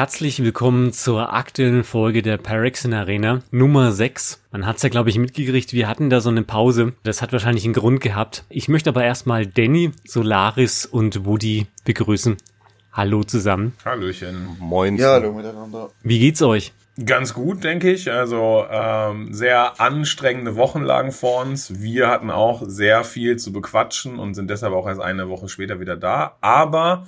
Herzlich willkommen zur aktuellen Folge der Parexin Arena Nummer 6. Man hat's ja, glaube ich, mitgekriegt, wir hatten da so eine Pause. Das hat wahrscheinlich einen Grund gehabt. Ich möchte aber erstmal Danny, Solaris und Woody begrüßen. Hallo zusammen. Hallöchen. Moin. Ja, hallo miteinander. Wie geht's euch? Ganz gut, denke ich. Also ähm, sehr anstrengende Wochen lagen vor uns. Wir hatten auch sehr viel zu bequatschen und sind deshalb auch erst eine Woche später wieder da. Aber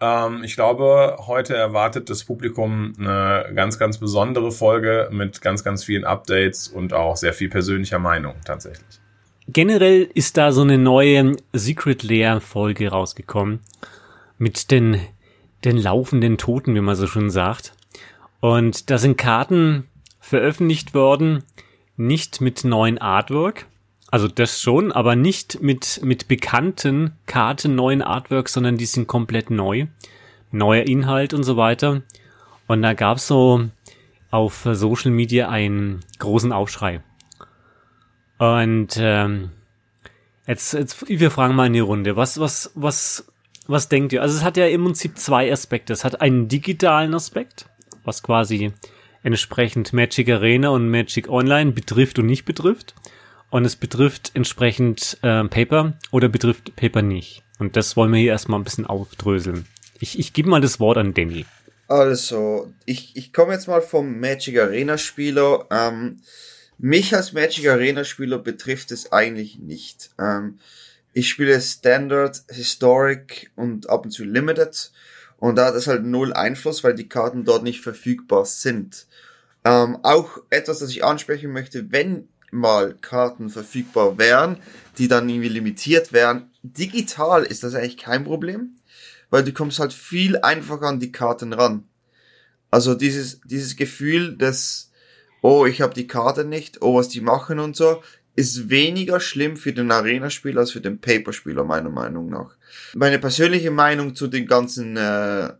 ähm, ich glaube, heute erwartet das Publikum eine ganz, ganz besondere Folge mit ganz, ganz vielen Updates und auch sehr viel persönlicher Meinung tatsächlich. Generell ist da so eine neue Secret Lair Folge rausgekommen mit den, den laufenden Toten, wie man so schon sagt. Und da sind Karten veröffentlicht worden, nicht mit neuen Artwork, also das schon, aber nicht mit, mit bekannten Karten, neuen Artworks, sondern die sind komplett neu. Neuer Inhalt und so weiter. Und da gab's so auf Social Media einen großen Aufschrei. Und ähm, jetzt, jetzt, wir fragen mal in die Runde, was, was, was, was denkt ihr? Also es hat ja im Prinzip zwei Aspekte. Es hat einen digitalen Aspekt, was quasi entsprechend Magic Arena und Magic Online betrifft und nicht betrifft und es betrifft entsprechend äh, Paper oder betrifft Paper nicht. Und das wollen wir hier erstmal ein bisschen aufdröseln. Ich, ich gebe mal das Wort an Danny. Also, ich, ich komme jetzt mal vom Magic Arena Spieler. Ähm, mich als Magic Arena Spieler betrifft es eigentlich nicht. Ähm, ich spiele Standard, Historic und ab und zu Limited. Und da hat es halt null Einfluss, weil die Karten dort nicht verfügbar sind. Ähm, auch etwas, das ich ansprechen möchte, wenn mal Karten verfügbar wären, die dann irgendwie limitiert wären. Digital ist das eigentlich kein Problem, weil du kommst halt viel einfacher an die Karten ran. Also dieses, dieses Gefühl des, oh, ich habe die Karte nicht, oh, was die machen und so, ist weniger schlimm für den Arena-Spieler als für den Paper-Spieler, meiner Meinung nach. Meine persönliche Meinung zu den ganzen äh,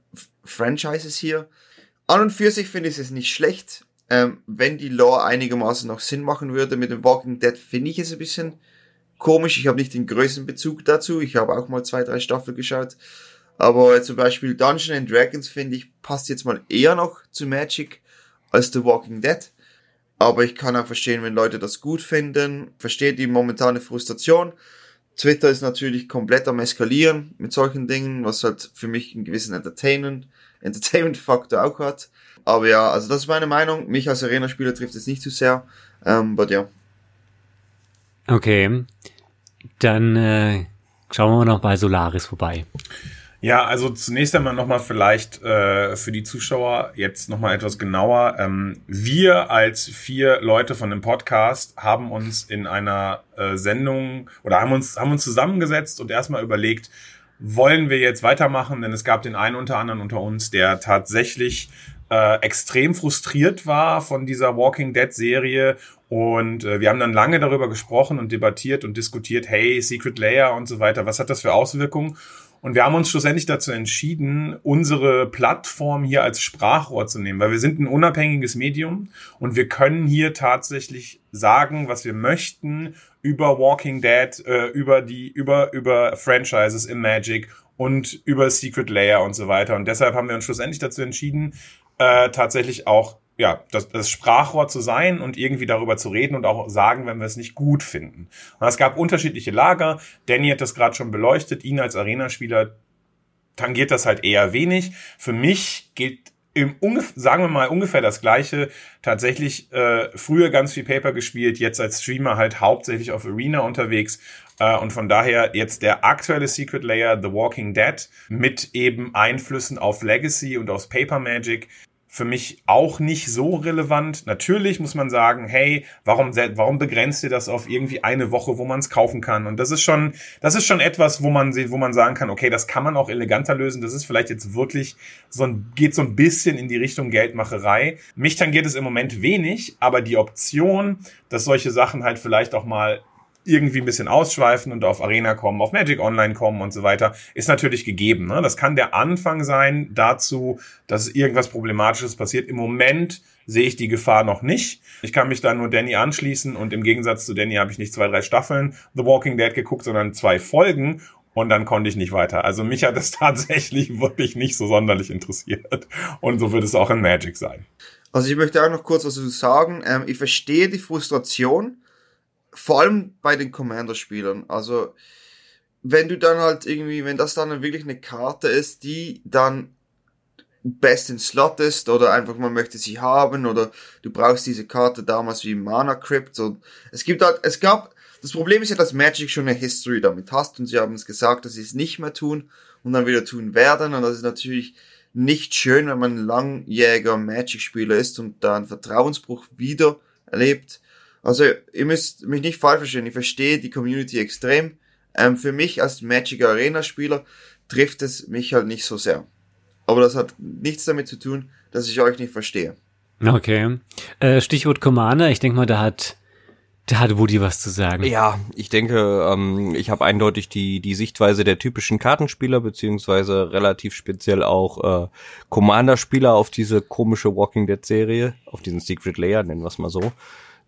Franchises hier. An und für sich finde ich es nicht schlecht. Ähm, wenn die Lore einigermaßen noch Sinn machen würde mit dem Walking Dead, finde ich es ein bisschen komisch. Ich habe nicht den größten Bezug dazu. Ich habe auch mal zwei, drei Staffeln geschaut. Aber zum Beispiel Dungeons Dragons finde ich passt jetzt mal eher noch zu Magic als The Walking Dead. Aber ich kann auch verstehen, wenn Leute das gut finden. Verstehe die momentane Frustration. Twitter ist natürlich komplett am eskalieren mit solchen Dingen, was halt für mich einen gewissen Entertainment, Entertainment-Faktor auch hat. Aber ja, also das ist meine Meinung. Mich als Arena-Spieler trifft es nicht zu sehr. Ähm, but ja. Okay. Dann äh, schauen wir noch bei Solaris vorbei. Ja, also zunächst einmal nochmal vielleicht äh, für die Zuschauer jetzt nochmal etwas genauer. Ähm, wir als vier Leute von dem Podcast haben uns in einer äh, Sendung oder haben uns, haben uns zusammengesetzt und erstmal überlegt, wollen wir jetzt weitermachen? Denn es gab den einen unter anderem unter uns, der tatsächlich äh, extrem frustriert war von dieser Walking Dead Serie und äh, wir haben dann lange darüber gesprochen und debattiert und diskutiert, hey, Secret Layer und so weiter, was hat das für Auswirkungen? Und wir haben uns schlussendlich dazu entschieden, unsere Plattform hier als Sprachrohr zu nehmen, weil wir sind ein unabhängiges Medium und wir können hier tatsächlich sagen, was wir möchten über Walking Dead, äh, über die, über, über Franchises in Magic und über Secret Layer und so weiter. Und deshalb haben wir uns schlussendlich dazu entschieden, äh, tatsächlich auch ja, das, das Sprachrohr zu sein und irgendwie darüber zu reden und auch sagen, wenn wir es nicht gut finden. Und es gab unterschiedliche Lager. Danny hat das gerade schon beleuchtet. Ihn als Arenaspieler tangiert das halt eher wenig. Für mich geht im sagen wir mal ungefähr das gleiche. Tatsächlich äh, früher ganz viel Paper gespielt, jetzt als Streamer halt hauptsächlich auf Arena unterwegs. Äh, und von daher jetzt der aktuelle Secret Layer, The Walking Dead, mit eben Einflüssen auf Legacy und aufs Paper Magic für mich auch nicht so relevant. Natürlich muss man sagen, hey, warum, warum begrenzt ihr das auf irgendwie eine Woche, wo man es kaufen kann? Und das ist schon, das ist schon etwas, wo man, wo man sagen kann, okay, das kann man auch eleganter lösen. Das ist vielleicht jetzt wirklich so ein, geht so ein bisschen in die Richtung Geldmacherei. Mich tangiert es im Moment wenig, aber die Option, dass solche Sachen halt vielleicht auch mal irgendwie ein bisschen ausschweifen und auf Arena kommen, auf Magic Online kommen und so weiter, ist natürlich gegeben. Ne? Das kann der Anfang sein dazu, dass irgendwas Problematisches passiert. Im Moment sehe ich die Gefahr noch nicht. Ich kann mich da nur Danny anschließen und im Gegensatz zu Danny habe ich nicht zwei, drei Staffeln The Walking Dead geguckt, sondern zwei Folgen und dann konnte ich nicht weiter. Also mich hat es tatsächlich wirklich nicht so sonderlich interessiert. Und so wird es auch in Magic sein. Also ich möchte auch noch kurz was dazu sagen. Ähm, ich verstehe die Frustration, vor allem bei den Commander-Spielern. Also wenn du dann halt irgendwie, wenn das dann wirklich eine Karte ist, die dann best in Slot ist oder einfach man möchte sie haben oder du brauchst diese Karte damals wie Mana Crypt und es gibt halt, es gab, das Problem ist ja, dass Magic schon eine History damit hast und sie haben es gesagt, dass sie es nicht mehr tun und dann wieder tun werden und das ist natürlich nicht schön, wenn man langjähriger Magic-Spieler ist und da einen Vertrauensbruch wieder erlebt. Also ihr müsst mich nicht falsch verstehen, ich verstehe die Community extrem. Ähm, für mich als Magic Arena-Spieler trifft es mich halt nicht so sehr. Aber das hat nichts damit zu tun, dass ich euch nicht verstehe. Okay. Äh, Stichwort Commander, ich denke mal, da hat da hat Woody was zu sagen. Ja, ich denke, ähm, ich habe eindeutig die, die Sichtweise der typischen Kartenspieler, beziehungsweise relativ speziell auch äh, Commander-Spieler auf diese komische Walking Dead-Serie, auf diesen Secret Layer, nennen wir es mal so.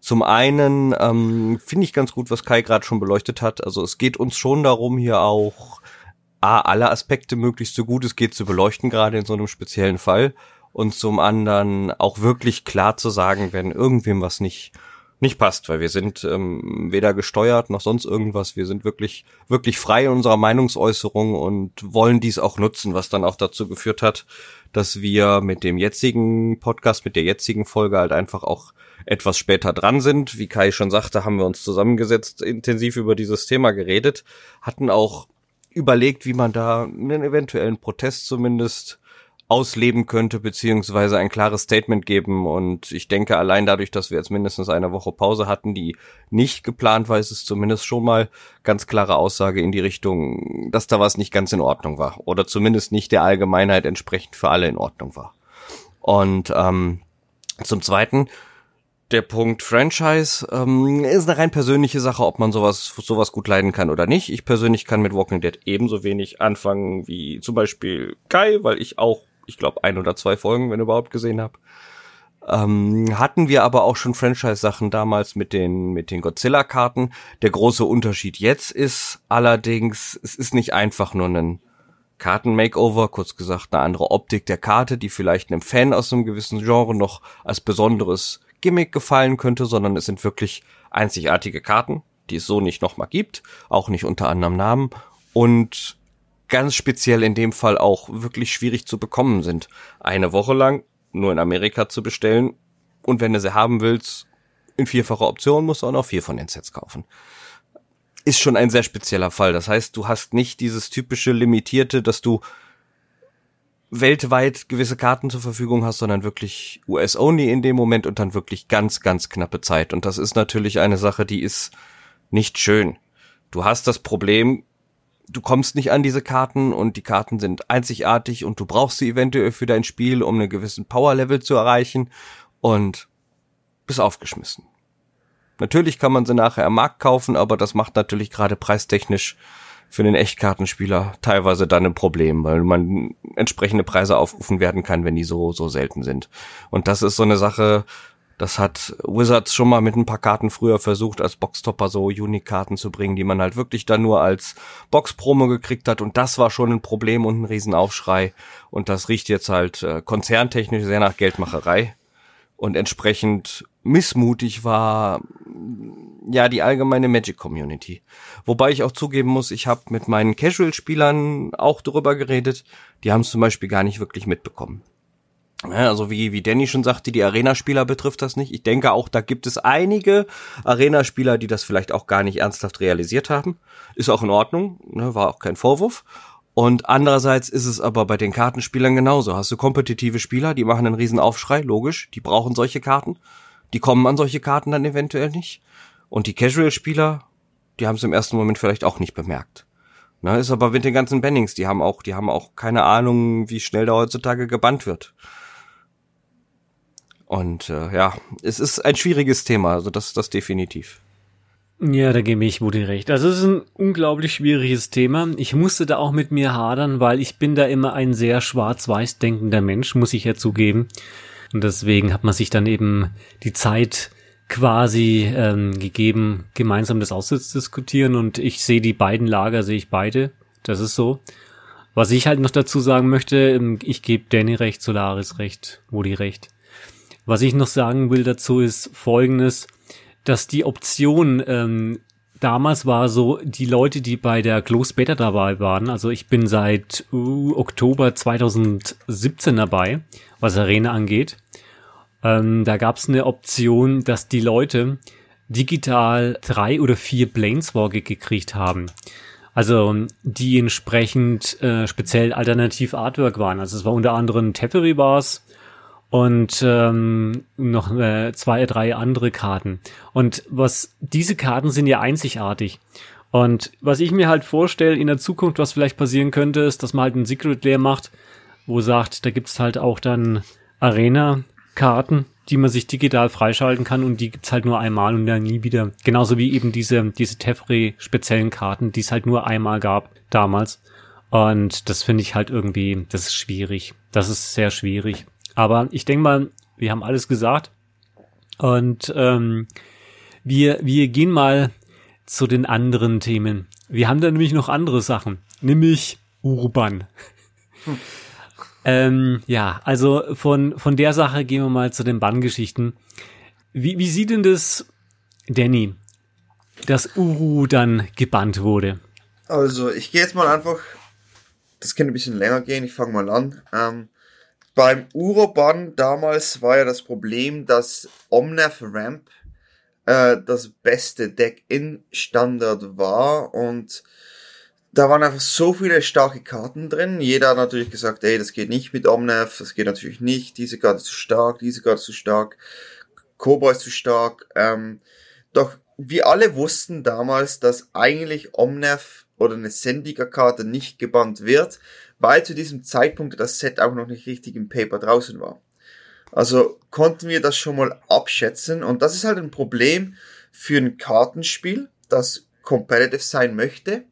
Zum einen ähm, finde ich ganz gut, was Kai gerade schon beleuchtet hat. Also es geht uns schon darum, hier auch A, alle Aspekte möglichst so gut es geht zu beleuchten, gerade in so einem speziellen Fall. Und zum anderen auch wirklich klar zu sagen, wenn irgendwem was nicht nicht passt, weil wir sind ähm, weder gesteuert noch sonst irgendwas. Wir sind wirklich, wirklich frei in unserer Meinungsäußerung und wollen dies auch nutzen, was dann auch dazu geführt hat, dass wir mit dem jetzigen Podcast, mit der jetzigen Folge halt einfach auch etwas später dran sind. Wie Kai schon sagte, haben wir uns zusammengesetzt, intensiv über dieses Thema geredet, hatten auch überlegt, wie man da einen eventuellen Protest zumindest ausleben könnte, beziehungsweise ein klares Statement geben. Und ich denke, allein dadurch, dass wir jetzt mindestens eine Woche Pause hatten, die nicht geplant war, ist es zumindest schon mal ganz klare Aussage in die Richtung, dass da was nicht ganz in Ordnung war. Oder zumindest nicht der Allgemeinheit entsprechend für alle in Ordnung war. Und ähm, zum Zweiten, der Punkt Franchise ähm, ist eine rein persönliche Sache, ob man sowas sowas gut leiden kann oder nicht. Ich persönlich kann mit Walking Dead ebenso wenig anfangen wie zum Beispiel Kai, weil ich auch ich glaube, ein oder zwei Folgen, wenn überhaupt gesehen habe. Ähm, hatten wir aber auch schon Franchise-Sachen damals mit den, mit den Godzilla-Karten. Der große Unterschied jetzt ist allerdings, es ist nicht einfach nur ein Karten-Makeover, kurz gesagt eine andere Optik der Karte, die vielleicht einem Fan aus einem gewissen Genre noch als besonderes Gimmick gefallen könnte, sondern es sind wirklich einzigartige Karten, die es so nicht nochmal gibt, auch nicht unter anderem Namen und ganz speziell in dem Fall auch wirklich schwierig zu bekommen sind. Eine Woche lang nur in Amerika zu bestellen und wenn du sie haben willst, in vierfacher Option musst du auch noch vier von den Sets kaufen. Ist schon ein sehr spezieller Fall. Das heißt, du hast nicht dieses typische limitierte, dass du weltweit gewisse Karten zur Verfügung hast, sondern wirklich US-only in dem Moment und dann wirklich ganz, ganz knappe Zeit. Und das ist natürlich eine Sache, die ist nicht schön. Du hast das Problem, du kommst nicht an diese Karten und die Karten sind einzigartig und du brauchst sie eventuell für dein Spiel, um einen gewissen Power-Level zu erreichen und bist aufgeschmissen. Natürlich kann man sie nachher am Markt kaufen, aber das macht natürlich gerade preistechnisch für den Echtkartenspieler teilweise dann ein Problem, weil man entsprechende Preise aufrufen werden kann, wenn die so, so selten sind. Und das ist so eine Sache, das hat Wizards schon mal mit ein paar Karten früher versucht, als Boxtopper so Unique-Karten zu bringen, die man halt wirklich dann nur als Box-Promo gekriegt hat. Und das war schon ein Problem und ein Riesenaufschrei. Und das riecht jetzt halt äh, konzerntechnisch sehr nach Geldmacherei. Und entsprechend missmutig war ja die allgemeine Magic Community. Wobei ich auch zugeben muss, ich habe mit meinen Casual-Spielern auch darüber geredet. Die haben es zum Beispiel gar nicht wirklich mitbekommen. Also wie, wie Danny schon sagte, die Arena-Spieler betrifft das nicht. Ich denke auch, da gibt es einige Arena-Spieler, die das vielleicht auch gar nicht ernsthaft realisiert haben. Ist auch in Ordnung, ne, war auch kein Vorwurf. Und andererseits ist es aber bei den Kartenspielern genauso. Hast du kompetitive Spieler, die machen einen riesen Aufschrei, logisch, die brauchen solche Karten. Die kommen an solche Karten dann eventuell nicht. Und die Casual-Spieler, die haben es im ersten Moment vielleicht auch nicht bemerkt. Na, ist aber mit den ganzen Bannings, die haben auch, die haben auch keine Ahnung, wie schnell da heutzutage gebannt wird. Und äh, ja, es ist ein schwieriges Thema, also das, das definitiv. Ja, da gebe ich Woody recht. Also es ist ein unglaublich schwieriges Thema. Ich musste da auch mit mir hadern, weil ich bin da immer ein sehr schwarz-weiß denkender Mensch, muss ich ja zugeben. Und deswegen hat man sich dann eben die Zeit quasi ähm, gegeben, gemeinsam das auszudiskutieren. Und ich sehe die beiden Lager, sehe ich beide. Das ist so. Was ich halt noch dazu sagen möchte, ähm, ich gebe Danny recht, Solaris recht, Woody recht. Was ich noch sagen will dazu ist folgendes dass die Option ähm, damals war so, die Leute, die bei der Close Beta dabei waren, also ich bin seit uh, Oktober 2017 dabei, was Arena angeht, ähm, da gab es eine Option, dass die Leute digital drei oder vier Planeswalker gekriegt haben. Also die entsprechend äh, speziell alternativ Artwork waren. Also es war unter anderem Teferi Bars, und ähm, noch äh, zwei, drei andere Karten. Und was diese Karten sind ja einzigartig. Und was ich mir halt vorstelle in der Zukunft, was vielleicht passieren könnte, ist, dass man halt ein Secret Lair macht, wo sagt, da gibt's halt auch dann Arena-Karten, die man sich digital freischalten kann und die gibt's halt nur einmal und dann nie wieder. Genauso wie eben diese, diese Tefre-speziellen Karten, die es halt nur einmal gab damals. Und das finde ich halt irgendwie, das ist schwierig. Das ist sehr schwierig. Aber ich denke mal, wir haben alles gesagt. Und ähm, wir, wir gehen mal zu den anderen Themen. Wir haben da nämlich noch andere Sachen, nämlich Urban. Hm. ähm, ja, also von, von der Sache gehen wir mal zu den Banngeschichten. Wie, wie sieht denn das, Danny, dass Uru dann gebannt wurde? Also, ich gehe jetzt mal einfach, das kann ein bisschen länger gehen, ich fange mal an. Ähm, beim Uroban damals war ja das Problem, dass Omnath Ramp äh, das beste Deck in Standard war und da waren einfach so viele starke Karten drin. Jeder hat natürlich gesagt, ey, das geht nicht mit Omnath, das geht natürlich nicht, diese Karte ist zu stark, diese Karte ist zu stark, Cobra ist zu stark. Ähm, doch wir alle wussten damals, dass eigentlich Omnath oder eine Sendiger-Karte nicht gebannt wird, weil zu diesem Zeitpunkt das Set auch noch nicht richtig im Paper draußen war. Also konnten wir das schon mal abschätzen und das ist halt ein Problem für ein Kartenspiel, das competitive sein möchte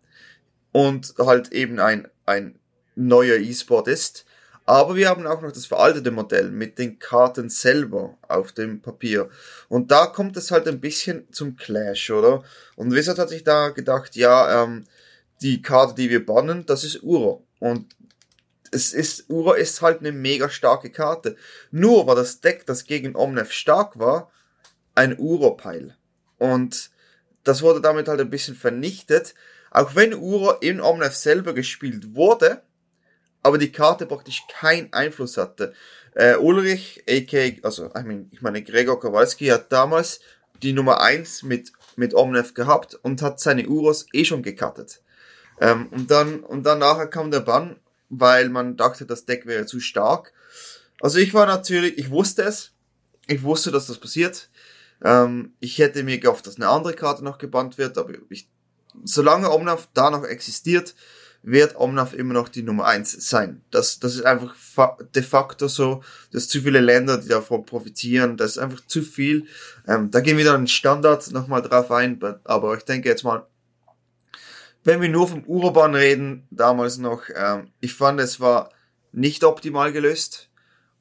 und halt eben ein, ein neuer E-Sport ist. Aber wir haben auch noch das veraltete Modell mit den Karten selber auf dem Papier. Und da kommt es halt ein bisschen zum Clash, oder? Und Wizard hat sich da gedacht, ja, ähm, die Karte, die wir bannen, das ist Uro. Und es ist, Ura ist halt eine mega starke Karte. Nur war das Deck, das gegen Omnef stark war, ein Uro-Pile. Und das wurde damit halt ein bisschen vernichtet. Auch wenn Uro in Omnef selber gespielt wurde, aber die Karte praktisch keinen Einfluss hatte. Äh, Ulrich, a.k., also I mean, ich meine Gregor Kowalski hat damals die Nummer 1 mit, mit Omnef gehabt und hat seine Uros eh schon gekartet. Ähm, und dann, und dann nachher kam der Bann weil man dachte, das Deck wäre zu stark. Also ich war natürlich, ich wusste es. Ich wusste, dass das passiert. Ähm, ich hätte mir gehofft, dass eine andere Karte noch gebannt wird, aber ich, solange Omnath da noch existiert, wird Omnath immer noch die Nummer eins sein. Das, das ist einfach de facto so, dass zu viele Länder, die davon profitieren, das ist einfach zu viel. Ähm, da gehen wir dann Standard nochmal drauf ein, aber ich denke jetzt mal, wenn wir nur vom Urban reden, damals noch, ähm, ich fand, es war nicht optimal gelöst.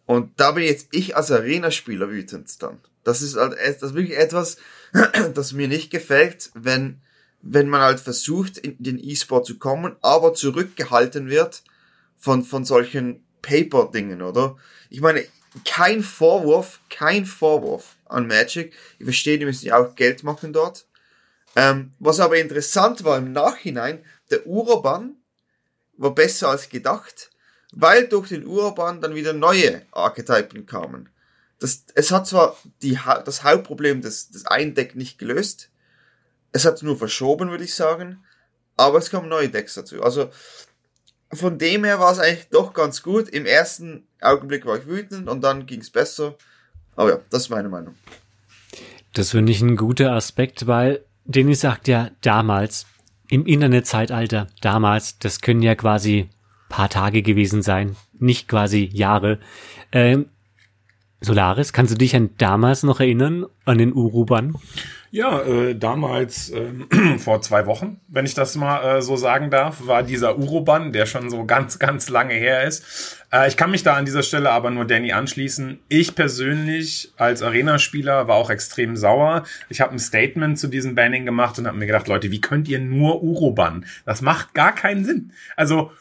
Und da bin jetzt ich als Arena-Spieler wütend dann. Das ist halt das ist wirklich etwas, das mir nicht gefällt, wenn, wenn man halt versucht, in den E-Sport zu kommen, aber zurückgehalten wird von, von solchen Paper-Dingen, oder? Ich meine, kein Vorwurf, kein Vorwurf an Magic. Ich verstehe, die müssen ja auch Geld machen dort. Ähm, was aber interessant war im Nachhinein, der Urban war besser als gedacht, weil durch den Urban dann wieder neue Archetypen kamen. Das, es hat zwar die, das Hauptproblem des, des Eindeck nicht gelöst, es hat nur verschoben, würde ich sagen, aber es kamen neue Decks dazu. Also von dem her war es eigentlich doch ganz gut. Im ersten Augenblick war ich wütend und dann ging es besser. Aber ja, das ist meine Meinung. Das finde ich ein guter Aspekt, weil Denis sagt ja damals, im Internetzeitalter, damals, das können ja quasi paar Tage gewesen sein, nicht quasi Jahre. Ähm, Solaris, kannst du dich an damals noch erinnern, an den Uruban? Ja, äh, damals äh, vor zwei Wochen, wenn ich das mal äh, so sagen darf, war dieser Uroban, der schon so ganz, ganz lange her ist. Äh, ich kann mich da an dieser Stelle aber nur Danny anschließen. Ich persönlich als Arena-Spieler war auch extrem sauer. Ich habe ein Statement zu diesem Banning gemacht und habe mir gedacht, Leute, wie könnt ihr nur Uroban? Das macht gar keinen Sinn. Also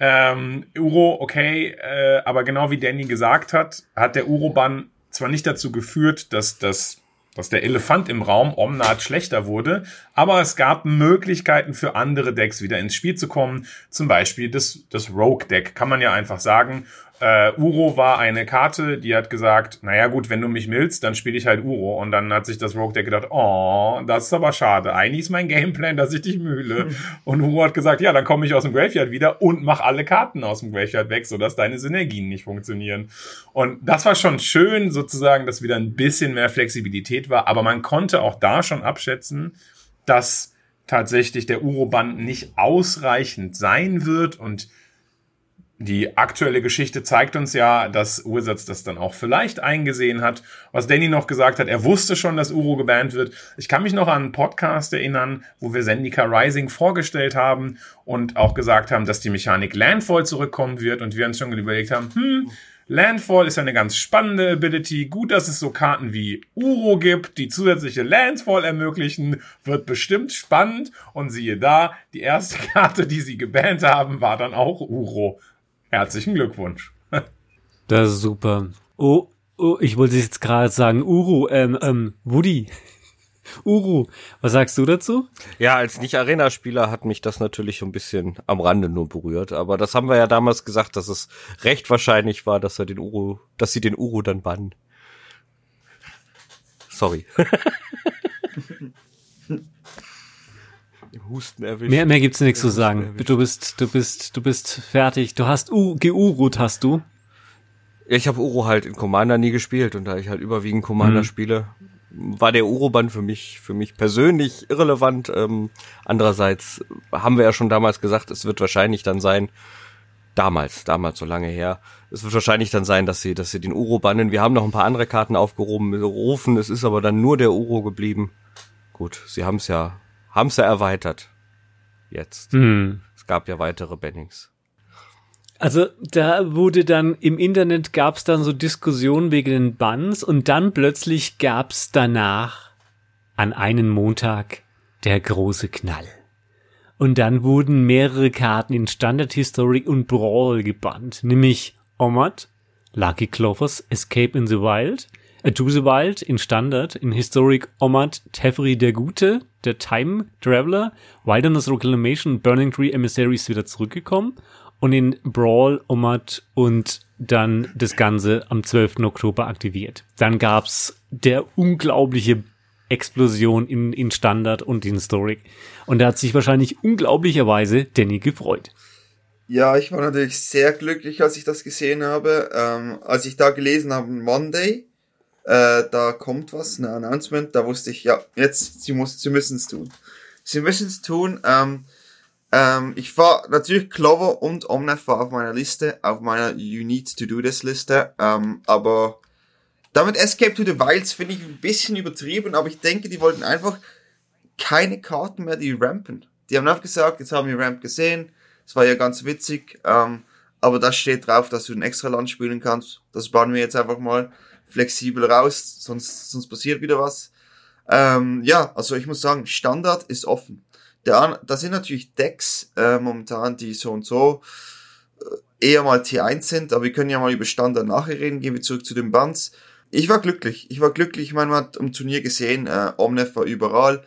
ähm, Uro, okay, äh, aber genau wie Danny gesagt hat, hat der Uroban zwar nicht dazu geführt, dass das dass der Elefant im Raum Omnat schlechter wurde, aber es gab Möglichkeiten für andere Decks wieder ins Spiel zu kommen, zum Beispiel das, das Rogue-Deck, kann man ja einfach sagen. Äh, Uro war eine Karte, die hat gesagt, naja gut, wenn du mich willst, dann spiele ich halt Uro. Und dann hat sich das Rogue-Deck gedacht, oh, das ist aber schade. Eigentlich ist mein Gameplan, dass ich dich mühle. Und Uro hat gesagt, ja, dann komme ich aus dem Graveyard wieder und mach alle Karten aus dem Graveyard weg, sodass deine Synergien nicht funktionieren. Und das war schon schön, sozusagen, dass wieder ein bisschen mehr Flexibilität war. Aber man konnte auch da schon abschätzen, dass tatsächlich der Uro-Band nicht ausreichend sein wird und die aktuelle Geschichte zeigt uns ja, dass Wizards das dann auch vielleicht eingesehen hat. Was Danny noch gesagt hat, er wusste schon, dass Uro gebannt wird. Ich kann mich noch an einen Podcast erinnern, wo wir Zendika Rising vorgestellt haben und auch gesagt haben, dass die Mechanik Landfall zurückkommen wird und wir uns schon überlegt haben, hm, Landfall ist eine ganz spannende Ability. Gut, dass es so Karten wie Uro gibt, die zusätzliche Landfall ermöglichen. Wird bestimmt spannend. Und siehe da, die erste Karte, die sie gebannt haben, war dann auch Uro. Herzlichen Glückwunsch. Das ist super. Oh, oh ich wollte jetzt gerade sagen, Uru, ähm, ähm, Woody. Uru, was sagst du dazu? Ja, als Nicht-Arena-Spieler hat mich das natürlich ein bisschen am Rande nur berührt. Aber das haben wir ja damals gesagt, dass es recht wahrscheinlich war, dass er den Uru, dass sie den Uru dann bannen. Sorry. Husten erwischt. Mehr, mehr gibt's nichts zu sagen. Du bist, du bist, du bist fertig. Du hast U geurut, hast du? Ja, ich habe Uro halt in Commander nie gespielt und da ich halt überwiegend Commander mhm. spiele, war der Uro-Band für mich, für mich persönlich irrelevant. Ähm, andererseits haben wir ja schon damals gesagt, es wird wahrscheinlich dann sein, damals, damals so lange her, es wird wahrscheinlich dann sein, dass sie, dass sie den Uro bannen. Wir haben noch ein paar andere Karten aufgehoben, rufen, es ist aber dann nur der Uro geblieben. Gut, sie haben es ja haben sie erweitert. Jetzt. Hm. Es gab ja weitere Bannings. Also da wurde dann im Internet gab es dann so Diskussionen wegen den Bans und dann plötzlich gab es danach an einen Montag der große Knall. Und dann wurden mehrere Karten in Standard Historic und Brawl gebannt, nämlich Omad, Lucky Clovers, Escape in the Wild, A to the Wild in Standard, in Historic Omad, Teferi der Gute, der Time Traveler, Wilderness Reclamation Burning Tree Emissary ist wieder zurückgekommen und in Brawl, Omad und dann das Ganze am 12. Oktober aktiviert. Dann gab's der unglaubliche Explosion in, in Standard und in Historic. Und da hat sich wahrscheinlich unglaublicherweise Danny gefreut. Ja, ich war natürlich sehr glücklich, als ich das gesehen habe. Ähm, als ich da gelesen habe, Monday, äh, da kommt was, ein Announcement, da wusste ich, ja, jetzt, sie sie müssen es tun. Sie müssen es tun. Ähm, ähm, ich war natürlich Clover und Omnef war auf meiner Liste, auf meiner You Need to Do This Liste, ähm, aber damit Escape to the Wilds finde ich ein bisschen übertrieben, aber ich denke, die wollten einfach keine Karten mehr, die rampen. Die haben einfach gesagt, jetzt haben wir Ramp gesehen, es war ja ganz witzig, ähm, aber das steht drauf, dass du ein extra Land spielen kannst. Das bauen wir jetzt einfach mal flexibel raus, sonst, sonst passiert wieder was. Ähm, ja, also ich muss sagen, Standard ist offen. Da, da sind natürlich Decks äh, momentan, die so und so äh, eher mal T1 sind, aber wir können ja mal über Standard nachher reden. Gehen wir zurück zu den Bands. Ich war glücklich. Ich war glücklich. Ich meine, man hat im Turnier gesehen, äh, Omnef war überall.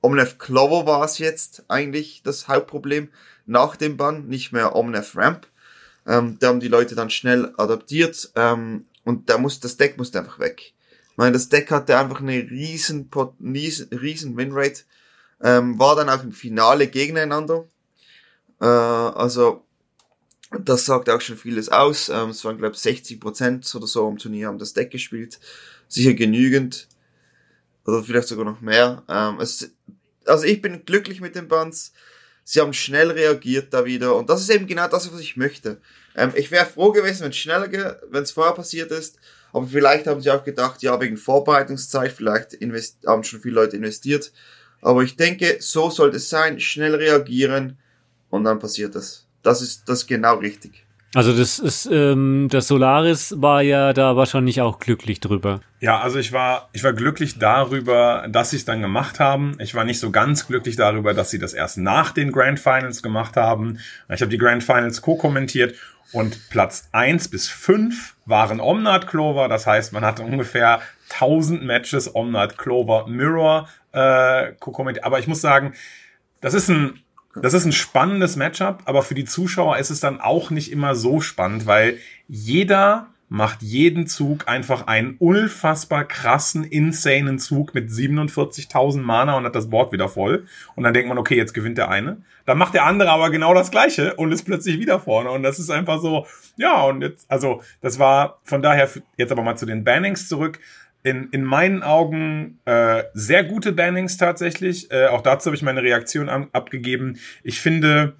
Omnef Clover war es jetzt eigentlich das Hauptproblem nach dem Bann, nicht mehr Omnef Ramp. Ähm, da haben die Leute dann schnell adaptiert. Ähm, und da muss, das Deck musste einfach weg. Ich meine, das Deck hatte einfach eine riesen, riesen Winrate. Ähm, war dann auch im Finale gegeneinander. Äh, also, das sagt auch schon vieles aus. Ähm, es waren, glaube ich, 60% oder so im Turnier haben das Deck gespielt. Sicher genügend. Oder vielleicht sogar noch mehr. Ähm, es, also ich bin glücklich mit den Bands. Sie haben schnell reagiert da wieder. Und das ist eben genau das, was ich möchte. Ähm, ich wäre froh gewesen, wenn es schneller, wenn es vorher passiert ist. Aber vielleicht haben sie auch gedacht, ja, wegen Vorbereitungszeit, vielleicht haben schon viele Leute investiert. Aber ich denke, so sollte es sein, schnell reagieren und dann passiert das. Das ist das ist genau richtig. Also das ist, ähm, das Solaris war ja da wahrscheinlich auch glücklich drüber. Ja, also ich war, ich war glücklich darüber, dass sie es dann gemacht haben. Ich war nicht so ganz glücklich darüber, dass sie das erst nach den Grand Finals gemacht haben. Ich habe die Grand Finals co-kommentiert und Platz eins bis fünf waren Omnat Clover. Das heißt, man hatte ungefähr 1000 Matches Omnat Clover Mirror äh, co-kommentiert. Aber ich muss sagen, das ist ein das ist ein spannendes Matchup, aber für die Zuschauer ist es dann auch nicht immer so spannend, weil jeder macht jeden Zug einfach einen unfassbar krassen, insanen Zug mit 47.000 Mana und hat das Board wieder voll. Und dann denkt man, okay, jetzt gewinnt der eine. Dann macht der andere aber genau das Gleiche und ist plötzlich wieder vorne. Und das ist einfach so, ja, und jetzt, also, das war von daher, jetzt aber mal zu den Bannings zurück in, in meinen Augen äh, sehr gute Bannings tatsächlich. Äh, auch dazu habe ich meine Reaktion an, abgegeben. Ich finde,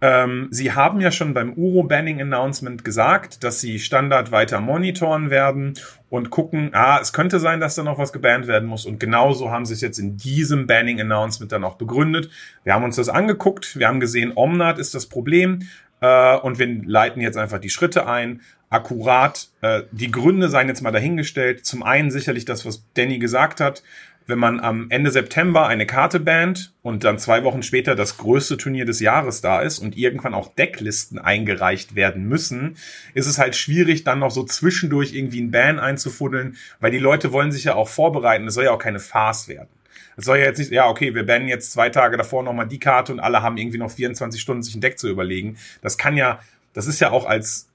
ähm, sie haben ja schon beim Uro-Banning-Announcement gesagt, dass sie Standard weiter monitoren werden und gucken, ah, es könnte sein, dass da noch was gebannt werden muss. Und genauso haben sie es jetzt in diesem Banning-Announcement dann auch begründet. Wir haben uns das angeguckt, wir haben gesehen, Omnat ist das Problem äh, und wir leiten jetzt einfach die Schritte ein akkurat. Äh, die Gründe seien jetzt mal dahingestellt. Zum einen sicherlich das, was Danny gesagt hat. Wenn man am Ende September eine Karte bannt und dann zwei Wochen später das größte Turnier des Jahres da ist und irgendwann auch Decklisten eingereicht werden müssen, ist es halt schwierig, dann noch so zwischendurch irgendwie ein Ban einzufuddeln, weil die Leute wollen sich ja auch vorbereiten. Es soll ja auch keine Farce werden. Es soll ja jetzt nicht, ja, okay, wir bannen jetzt zwei Tage davor nochmal die Karte und alle haben irgendwie noch 24 Stunden, sich ein Deck zu überlegen. Das kann ja, das ist ja auch als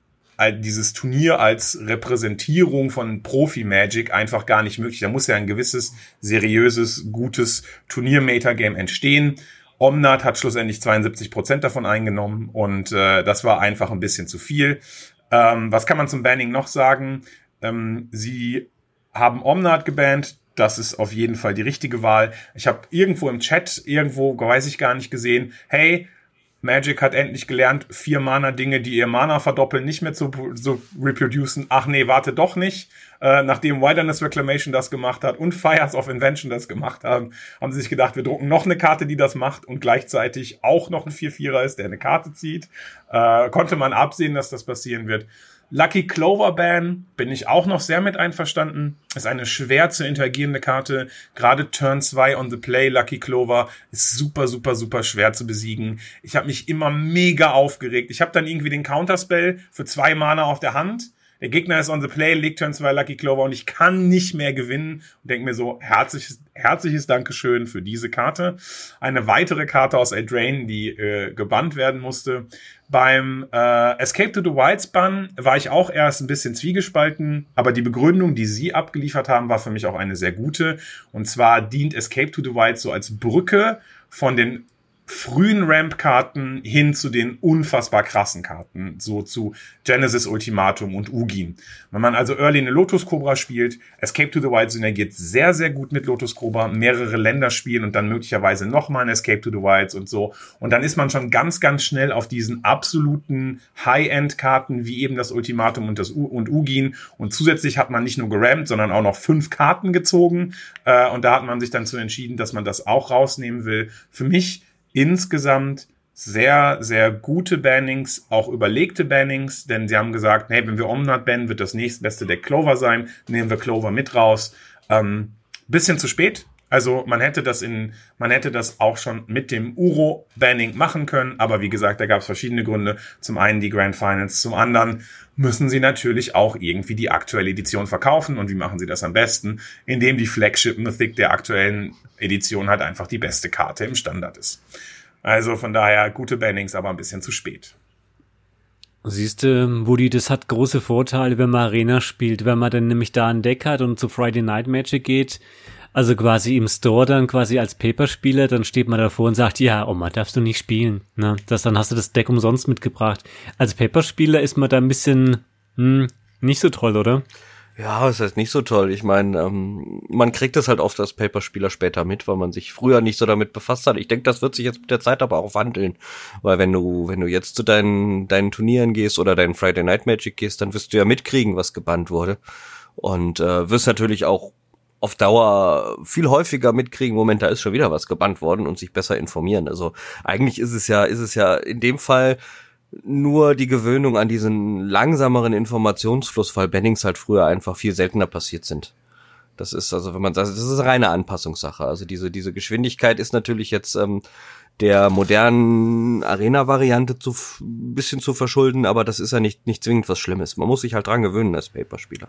dieses Turnier als Repräsentierung von Profi-Magic einfach gar nicht möglich. Da muss ja ein gewisses, seriöses, gutes Turnier-Metagame entstehen. Omnat hat schlussendlich 72 Prozent davon eingenommen und äh, das war einfach ein bisschen zu viel. Ähm, was kann man zum Banning noch sagen? Ähm, sie haben Omnat gebannt. Das ist auf jeden Fall die richtige Wahl. Ich habe irgendwo im Chat, irgendwo, weiß ich gar nicht gesehen, hey, Magic hat endlich gelernt, vier Mana-Dinge, die ihr Mana verdoppeln, nicht mehr zu, zu reproducen. Ach nee, warte doch nicht. Äh, nachdem Wilderness Reclamation das gemacht hat und Fires of Invention das gemacht haben, haben sie sich gedacht, wir drucken noch eine Karte, die das macht und gleichzeitig auch noch ein 4-4er ist, der eine Karte zieht. Äh, konnte man absehen, dass das passieren wird. Lucky Clover Ban bin ich auch noch sehr mit einverstanden. Ist eine schwer zu interagierende Karte. Gerade Turn 2 on the Play Lucky Clover ist super, super, super schwer zu besiegen. Ich habe mich immer mega aufgeregt. Ich habe dann irgendwie den Counterspell für zwei Mana auf der Hand. Der Gegner ist on the play, legt Turn 2 Lucky Clover und ich kann nicht mehr gewinnen und denke mir so, herzliches, herzliches Dankeschön für diese Karte. Eine weitere Karte aus Eldraine, die äh, gebannt werden musste. Beim äh, Escape to the Wilds Bann war ich auch erst ein bisschen zwiegespalten, aber die Begründung, die sie abgeliefert haben, war für mich auch eine sehr gute. Und zwar dient Escape to the Wilds so als Brücke von den frühen Ramp-Karten hin zu den unfassbar krassen Karten, so zu Genesis Ultimatum und Ugin. Wenn man also early eine Lotus Cobra spielt, Escape to the Wild synergiert sehr, sehr gut mit Lotus Cobra, mehrere Länder spielen und dann möglicherweise nochmal ein Escape to the Wilds und so. Und dann ist man schon ganz, ganz schnell auf diesen absoluten High-End-Karten, wie eben das Ultimatum und das U und Ugin. Und zusätzlich hat man nicht nur gerammt, sondern auch noch fünf Karten gezogen. Äh, und da hat man sich dann zu entschieden, dass man das auch rausnehmen will. Für mich insgesamt sehr, sehr gute Bannings, auch überlegte Bannings, denn sie haben gesagt, hey, wenn wir Omnat bannen, wird das nächstbeste Deck Clover sein, nehmen wir Clover mit raus. Ähm, bisschen zu spät. Also man hätte das in, man hätte das auch schon mit dem Uro-Banning machen können, aber wie gesagt, da gab es verschiedene Gründe. Zum einen die Grand Finals, zum anderen müssen sie natürlich auch irgendwie die aktuelle Edition verkaufen. Und wie machen sie das am besten? Indem die Flagship Mythic der aktuellen Edition halt einfach die beste Karte im Standard ist. Also von daher gute Bannings, aber ein bisschen zu spät. Siehst du, Woody, das hat große Vorteile, wenn man Arena spielt, wenn man dann nämlich da ein Deck hat und zu Friday Night Magic geht, also quasi im Store dann quasi als Paperspieler, dann steht man davor und sagt, ja, Oma, darfst du nicht spielen. Ne? Das, dann hast du das Deck umsonst mitgebracht. Als Paperspieler ist man da ein bisschen hm, nicht so toll, oder? Ja, das heißt nicht so toll. Ich meine, ähm, man kriegt es halt oft als Paperspieler später mit, weil man sich früher nicht so damit befasst hat. Ich denke, das wird sich jetzt mit der Zeit aber auch wandeln. Weil wenn du, wenn du jetzt zu deinen, deinen Turnieren gehst oder deinen Friday Night Magic gehst, dann wirst du ja mitkriegen, was gebannt wurde. Und äh, wirst natürlich auch auf Dauer viel häufiger mitkriegen, Moment, da ist schon wieder was gebannt worden und sich besser informieren. Also eigentlich ist es ja, ist es ja in dem Fall nur die Gewöhnung an diesen langsameren Informationsfluss, weil Bannings halt früher einfach viel seltener passiert sind. Das ist also, wenn man sagt, das ist eine reine Anpassungssache. Also diese, diese Geschwindigkeit ist natürlich jetzt ähm, der modernen Arena-Variante zu bisschen zu verschulden, aber das ist ja nicht, nicht zwingend was Schlimmes. Man muss sich halt dran gewöhnen als Paperspieler.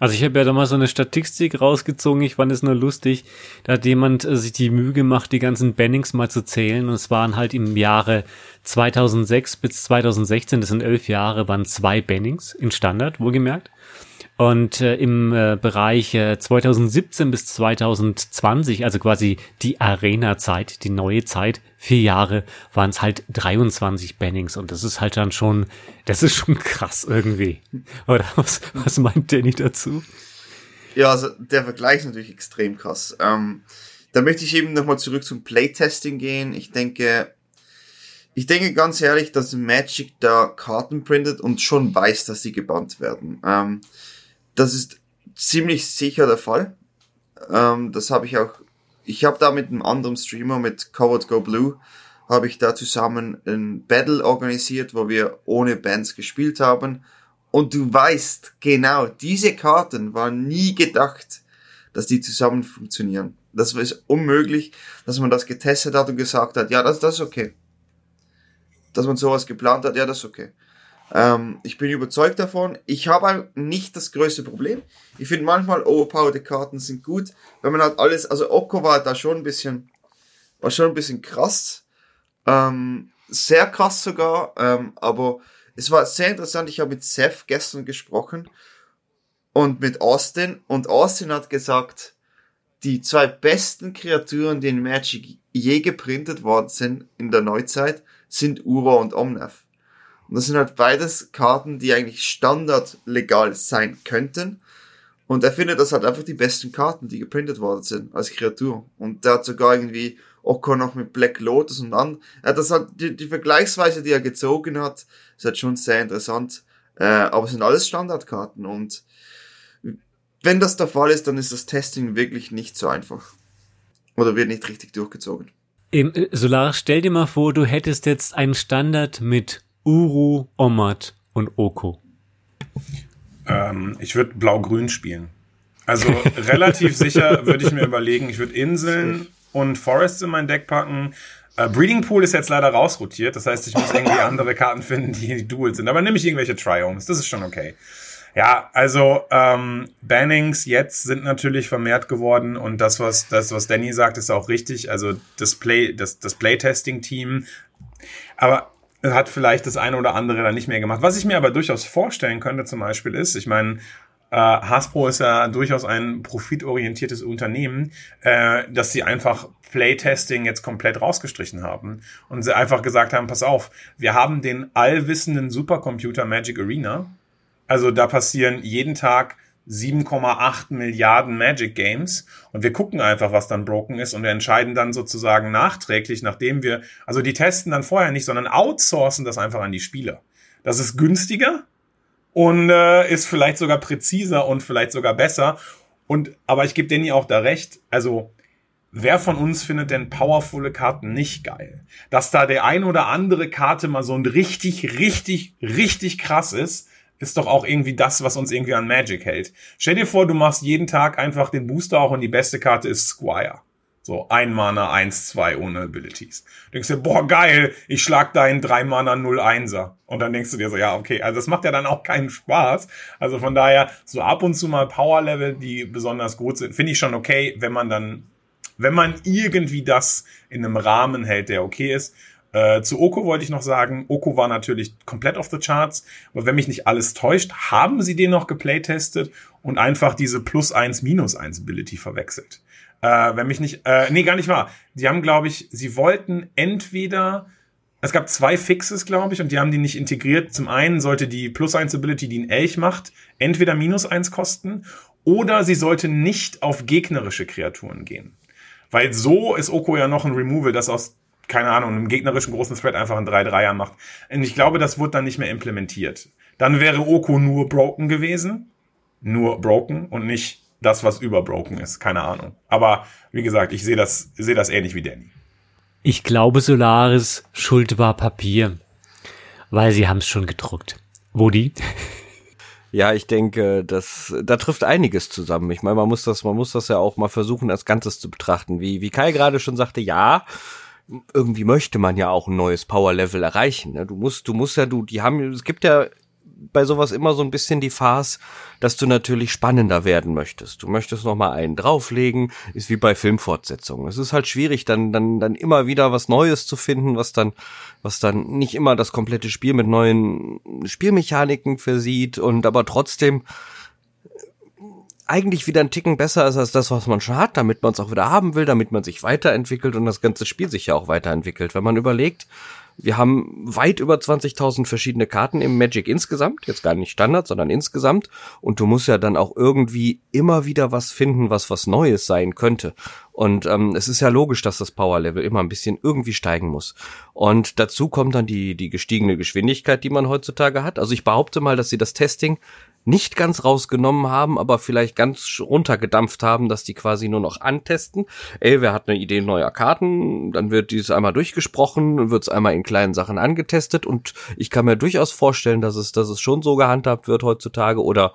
Also ich habe ja da mal so eine Statistik rausgezogen, ich fand es nur lustig. Da hat jemand äh, sich die Mühe gemacht, die ganzen Bannings mal zu zählen. Und es waren halt im Jahre 2006 bis 2016, das sind elf Jahre, waren zwei Bannings in Standard, wohlgemerkt. Und äh, im äh, Bereich äh, 2017 bis 2020, also quasi die Arena-Zeit, die neue Zeit, vier Jahre, waren es halt 23 Bannings. Und das ist halt dann schon, das ist schon krass irgendwie. Oder was, was meint Danny dazu? Ja, also der Vergleich ist natürlich extrem krass. Ähm, da möchte ich eben nochmal zurück zum Playtesting gehen. Ich denke, ich denke ganz ehrlich, dass Magic da Karten printet und schon weiß, dass sie gebannt werden. Ähm, das ist ziemlich sicher der Fall. Ähm, das habe ich auch. Ich habe da mit einem anderen Streamer, mit Coward Go Blue, habe ich da zusammen ein Battle organisiert, wo wir ohne Bands gespielt haben. Und du weißt genau, diese Karten waren nie gedacht, dass die zusammen funktionieren. Das ist unmöglich, dass man das getestet hat und gesagt hat, ja, das, das ist okay. Dass man sowas geplant hat, ja, das ist okay. Ähm, ich bin überzeugt davon. Ich habe halt nicht das größte Problem. Ich finde manchmal overpowered Karten sind gut, wenn man halt alles, also Oko war da schon ein bisschen, war schon ein bisschen krass. Ähm, sehr krass sogar, ähm, aber es war sehr interessant. Ich habe mit Seth gestern gesprochen und mit Austin und Austin hat gesagt, die zwei besten Kreaturen, die in Magic je geprintet worden sind in der Neuzeit, sind Ura und Omnath. Und das sind halt beides Karten, die eigentlich standard legal sein könnten. Und er findet das halt einfach die besten Karten, die geprintet worden sind als Kreatur. Und der hat sogar irgendwie Oko noch mit Black Lotus und an. Er hat das halt, die, die Vergleichsweise, die er gezogen hat, ist halt schon sehr interessant. Äh, aber es sind alles Standardkarten und wenn das der Fall ist, dann ist das Testing wirklich nicht so einfach. Oder wird nicht richtig durchgezogen. Im, äh, Solar, stell dir mal vor, du hättest jetzt einen Standard mit Uru, Omat und Oko? Ähm, ich würde Blau-Grün spielen. Also relativ sicher würde ich mir überlegen, ich würde Inseln und Forests in mein Deck packen. Äh, Breeding Pool ist jetzt leider rausrotiert, das heißt, ich muss irgendwie andere Karten finden, die Dual sind. Aber nehme ich irgendwelche Triomes, das ist schon okay. Ja, also ähm, Bannings jetzt sind natürlich vermehrt geworden und das, was das, was Danny sagt, ist auch richtig. Also das Play, das, das Playtesting-Team. Aber hat vielleicht das eine oder andere dann nicht mehr gemacht. Was ich mir aber durchaus vorstellen könnte zum Beispiel ist, ich meine, äh, Hasbro ist ja durchaus ein profitorientiertes Unternehmen, äh, dass sie einfach Playtesting jetzt komplett rausgestrichen haben und sie einfach gesagt haben, pass auf, wir haben den allwissenden Supercomputer Magic Arena. Also da passieren jeden Tag 7,8 Milliarden Magic Games und wir gucken einfach, was dann broken ist und wir entscheiden dann sozusagen nachträglich, nachdem wir, also die testen dann vorher nicht, sondern outsourcen das einfach an die Spieler. Das ist günstiger und äh, ist vielleicht sogar präziser und vielleicht sogar besser. Und aber ich gebe Danny auch da recht, also Wer von uns findet denn powervolle Karten nicht geil? Dass da der ein oder andere Karte mal so ein richtig, richtig, richtig krass ist, ist doch auch irgendwie das, was uns irgendwie an Magic hält. Stell dir vor, du machst jeden Tag einfach den Booster auch und die beste Karte ist Squire. So, ein Mana, eins, zwei ohne Abilities. Du denkst dir, boah, geil, ich schlag deinen drei Mana 0 Einser. Und dann denkst du dir so, ja, okay, also das macht ja dann auch keinen Spaß. Also von daher, so ab und zu mal Power Level, die besonders gut sind, finde ich schon okay, wenn man dann, wenn man irgendwie das in einem Rahmen hält, der okay ist. Äh, zu Oko wollte ich noch sagen, Oko war natürlich komplett off the charts, aber wenn mich nicht alles täuscht, haben sie den noch geplaytestet und einfach diese plus eins minus eins Ability verwechselt. Äh, wenn mich nicht, äh, nee, gar nicht wahr. Die haben, glaube ich, sie wollten entweder es gab zwei Fixes, glaube ich, und die haben die nicht integriert. Zum einen sollte die Plus 1 Ability, die ein Elch macht, entweder minus 1 kosten oder sie sollte nicht auf gegnerische Kreaturen gehen. Weil so ist Oko ja noch ein Removal, das aus keine Ahnung, einem gegnerischen großen Thread einfach ein 3-3er macht. Und ich glaube, das wurde dann nicht mehr implementiert. Dann wäre Oko nur broken gewesen. Nur broken und nicht das, was überbroken ist. Keine Ahnung. Aber wie gesagt, ich sehe das, sehe das ähnlich wie Danny. Ich glaube, Solaris Schuld war Papier. Weil sie haben es schon gedruckt. Wo die? Ja, ich denke, das, da trifft einiges zusammen. Ich meine, man muss das, man muss das ja auch mal versuchen, als Ganzes zu betrachten. Wie, wie Kai gerade schon sagte, ja, irgendwie möchte man ja auch ein neues Power Level erreichen. Ne? Du musst, du musst ja, du, die haben, es gibt ja bei sowas immer so ein bisschen die Farce, dass du natürlich spannender werden möchtest. Du möchtest noch mal einen drauflegen, ist wie bei Filmfortsetzungen. Es ist halt schwierig, dann dann dann immer wieder was Neues zu finden, was dann was dann nicht immer das komplette Spiel mit neuen Spielmechaniken versieht und aber trotzdem eigentlich wieder ein Ticken besser ist als das, was man schon hat, damit man es auch wieder haben will, damit man sich weiterentwickelt und das ganze Spiel sich ja auch weiterentwickelt. Wenn man überlegt, wir haben weit über 20.000 verschiedene Karten im Magic insgesamt, jetzt gar nicht Standard, sondern insgesamt. Und du musst ja dann auch irgendwie immer wieder was finden, was was Neues sein könnte. Und ähm, es ist ja logisch, dass das Power-Level immer ein bisschen irgendwie steigen muss. Und dazu kommt dann die, die gestiegene Geschwindigkeit, die man heutzutage hat. Also ich behaupte mal, dass sie das Testing nicht ganz rausgenommen haben, aber vielleicht ganz runtergedampft haben, dass die quasi nur noch antesten. Ey, wer hat eine Idee neuer Karten? Dann wird dieses einmal durchgesprochen, wird es einmal in kleinen Sachen angetestet und ich kann mir durchaus vorstellen, dass es, dass es schon so gehandhabt wird heutzutage oder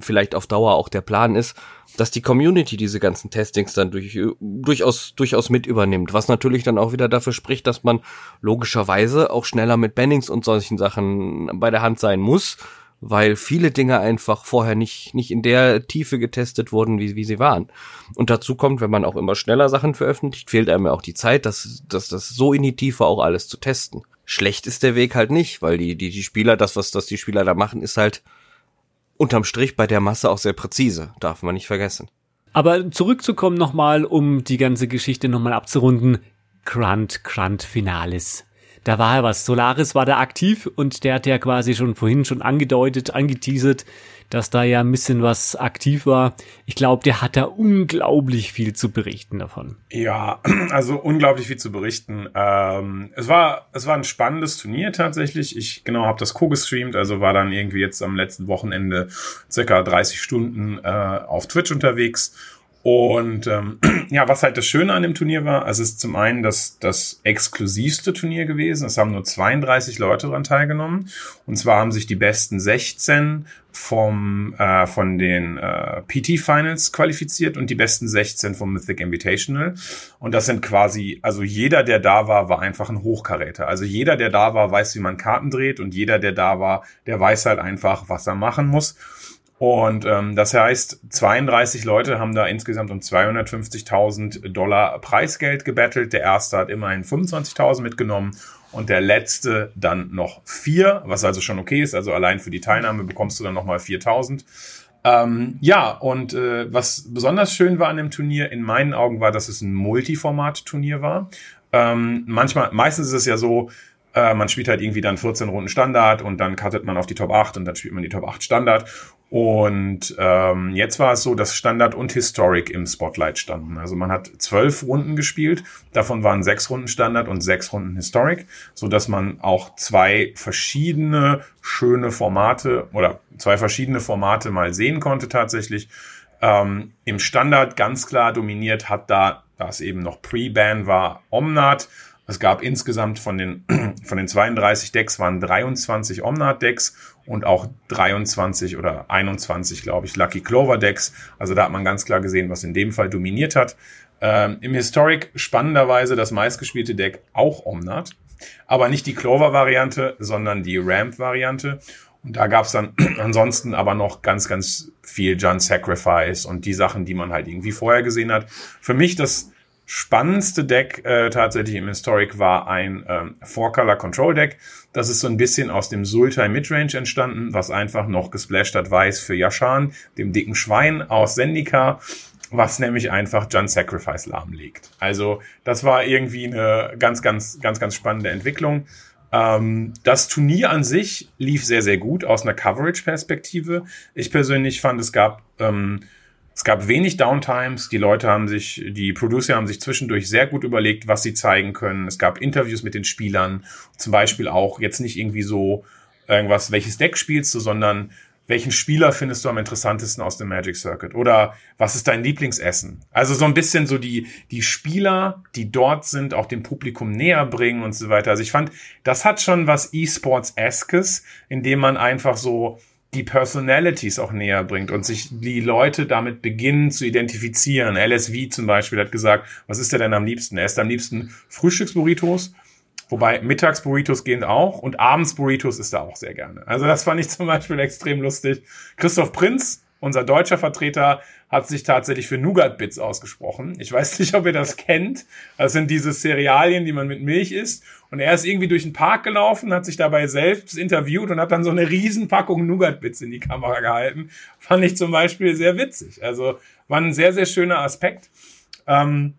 vielleicht auf Dauer auch der Plan ist, dass die Community diese ganzen Testings dann durch, durchaus, durchaus mit übernimmt. Was natürlich dann auch wieder dafür spricht, dass man logischerweise auch schneller mit Bannings und solchen Sachen bei der Hand sein muss, weil viele Dinge einfach vorher nicht, nicht in der Tiefe getestet wurden, wie, wie sie waren. Und dazu kommt, wenn man auch immer schneller Sachen veröffentlicht, fehlt einem ja auch die Zeit, das, das, das so in die Tiefe auch alles zu testen. Schlecht ist der Weg halt nicht, weil die, die, die Spieler, das, was das die Spieler da machen, ist halt unterm Strich bei der Masse auch sehr präzise, darf man nicht vergessen. Aber zurückzukommen nochmal, um die ganze Geschichte nochmal abzurunden. Grunt, Grunt Finales da war ja was. Solaris war da aktiv und der hat ja quasi schon vorhin schon angedeutet, angeteasert, dass da ja ein bisschen was aktiv war. Ich glaube, der hat da unglaublich viel zu berichten davon. Ja, also unglaublich viel zu berichten. Ähm, es war es war ein spannendes Turnier tatsächlich. Ich genau habe das co-gestreamt, also war dann irgendwie jetzt am letzten Wochenende circa 30 Stunden äh, auf Twitch unterwegs und ähm, ja, was halt das Schöne an dem Turnier war, also es ist zum einen das, das exklusivste Turnier gewesen. Es haben nur 32 Leute daran teilgenommen. Und zwar haben sich die besten 16 vom, äh, von den äh, PT Finals qualifiziert und die besten 16 vom Mythic Invitational. Und das sind quasi, also jeder, der da war, war einfach ein Hochkaräter. Also jeder, der da war, weiß, wie man Karten dreht und jeder, der da war, der weiß halt einfach, was er machen muss. Und ähm, das heißt, 32 Leute haben da insgesamt um 250.000 Dollar Preisgeld gebettelt. Der erste hat immerhin 25.000 mitgenommen und der letzte dann noch vier, was also schon okay ist. Also allein für die Teilnahme bekommst du dann nochmal 4.000. Ähm, ja, und äh, was besonders schön war an dem Turnier in meinen Augen war, dass es ein Multiformat-Turnier war. Ähm, manchmal, meistens ist es ja so, äh, man spielt halt irgendwie dann 14 Runden Standard und dann cuttet man auf die Top 8 und dann spielt man die Top 8 Standard. Und ähm, jetzt war es so, dass Standard und Historic im Spotlight standen. Also man hat zwölf Runden gespielt, davon waren sechs Runden Standard und sechs Runden Historic, so dass man auch zwei verschiedene schöne Formate oder zwei verschiedene Formate mal sehen konnte tatsächlich. Ähm, Im Standard ganz klar dominiert hat da, da es eben noch Pre-Ban war, Omnat. Es gab insgesamt von den, von den 32 Decks waren 23 Omnat-Decks und auch 23 oder 21, glaube ich, Lucky Clover Decks. Also da hat man ganz klar gesehen, was in dem Fall dominiert hat. Ähm, Im Historic spannenderweise das meistgespielte Deck auch Omnat, aber nicht die Clover-Variante, sondern die Ramp-Variante. Und da gab's dann ansonsten aber noch ganz, ganz viel John Sacrifice und die Sachen, die man halt irgendwie vorher gesehen hat. Für mich das spannendste Deck äh, tatsächlich im Historic war ein ähm, Four-Color Control Deck. Das ist so ein bisschen aus dem Sultai Midrange entstanden, was einfach noch gesplashed hat weiß für Yashan, dem dicken Schwein aus Sendika, was nämlich einfach John Sacrifice lahmlegt. Also das war irgendwie eine ganz, ganz, ganz, ganz spannende Entwicklung. Ähm, das Turnier an sich lief sehr, sehr gut aus einer Coverage-Perspektive. Ich persönlich fand, es gab ähm, Es gab wenig Downtimes. Die Leute haben sich, die Producer haben sich zwischendurch sehr gut überlegt, was sie zeigen können. Es gab Interviews mit den Spielern. Zum Beispiel auch jetzt nicht irgendwie so irgendwas, welches Deck spielst du, sondern welchen Spieler findest du am interessantesten aus dem Magic Circuit? Oder was ist dein Lieblingsessen? Also so ein bisschen so die, die Spieler, die dort sind, auch dem Publikum näher bringen und so weiter. Also ich fand, das hat schon was E-Sports-eskes, indem man einfach so die Personalities auch näher bringt und sich die Leute damit beginnen zu identifizieren. LSV zum Beispiel hat gesagt, was ist er denn am liebsten? Er ist am liebsten Frühstücksburritos Wobei Mittagsburritos gehen auch und abends Burritos ist er auch sehr gerne. Also das fand ich zum Beispiel extrem lustig. Christoph Prinz, unser deutscher Vertreter, hat sich tatsächlich für Nougat-Bits ausgesprochen. Ich weiß nicht, ob ihr das kennt. Das sind diese Cerealien, die man mit Milch isst. Und er ist irgendwie durch den Park gelaufen, hat sich dabei selbst interviewt und hat dann so eine Riesenpackung Nougat-Bits in die Kamera gehalten. Fand ich zum Beispiel sehr witzig. Also war ein sehr, sehr schöner Aspekt. Ähm,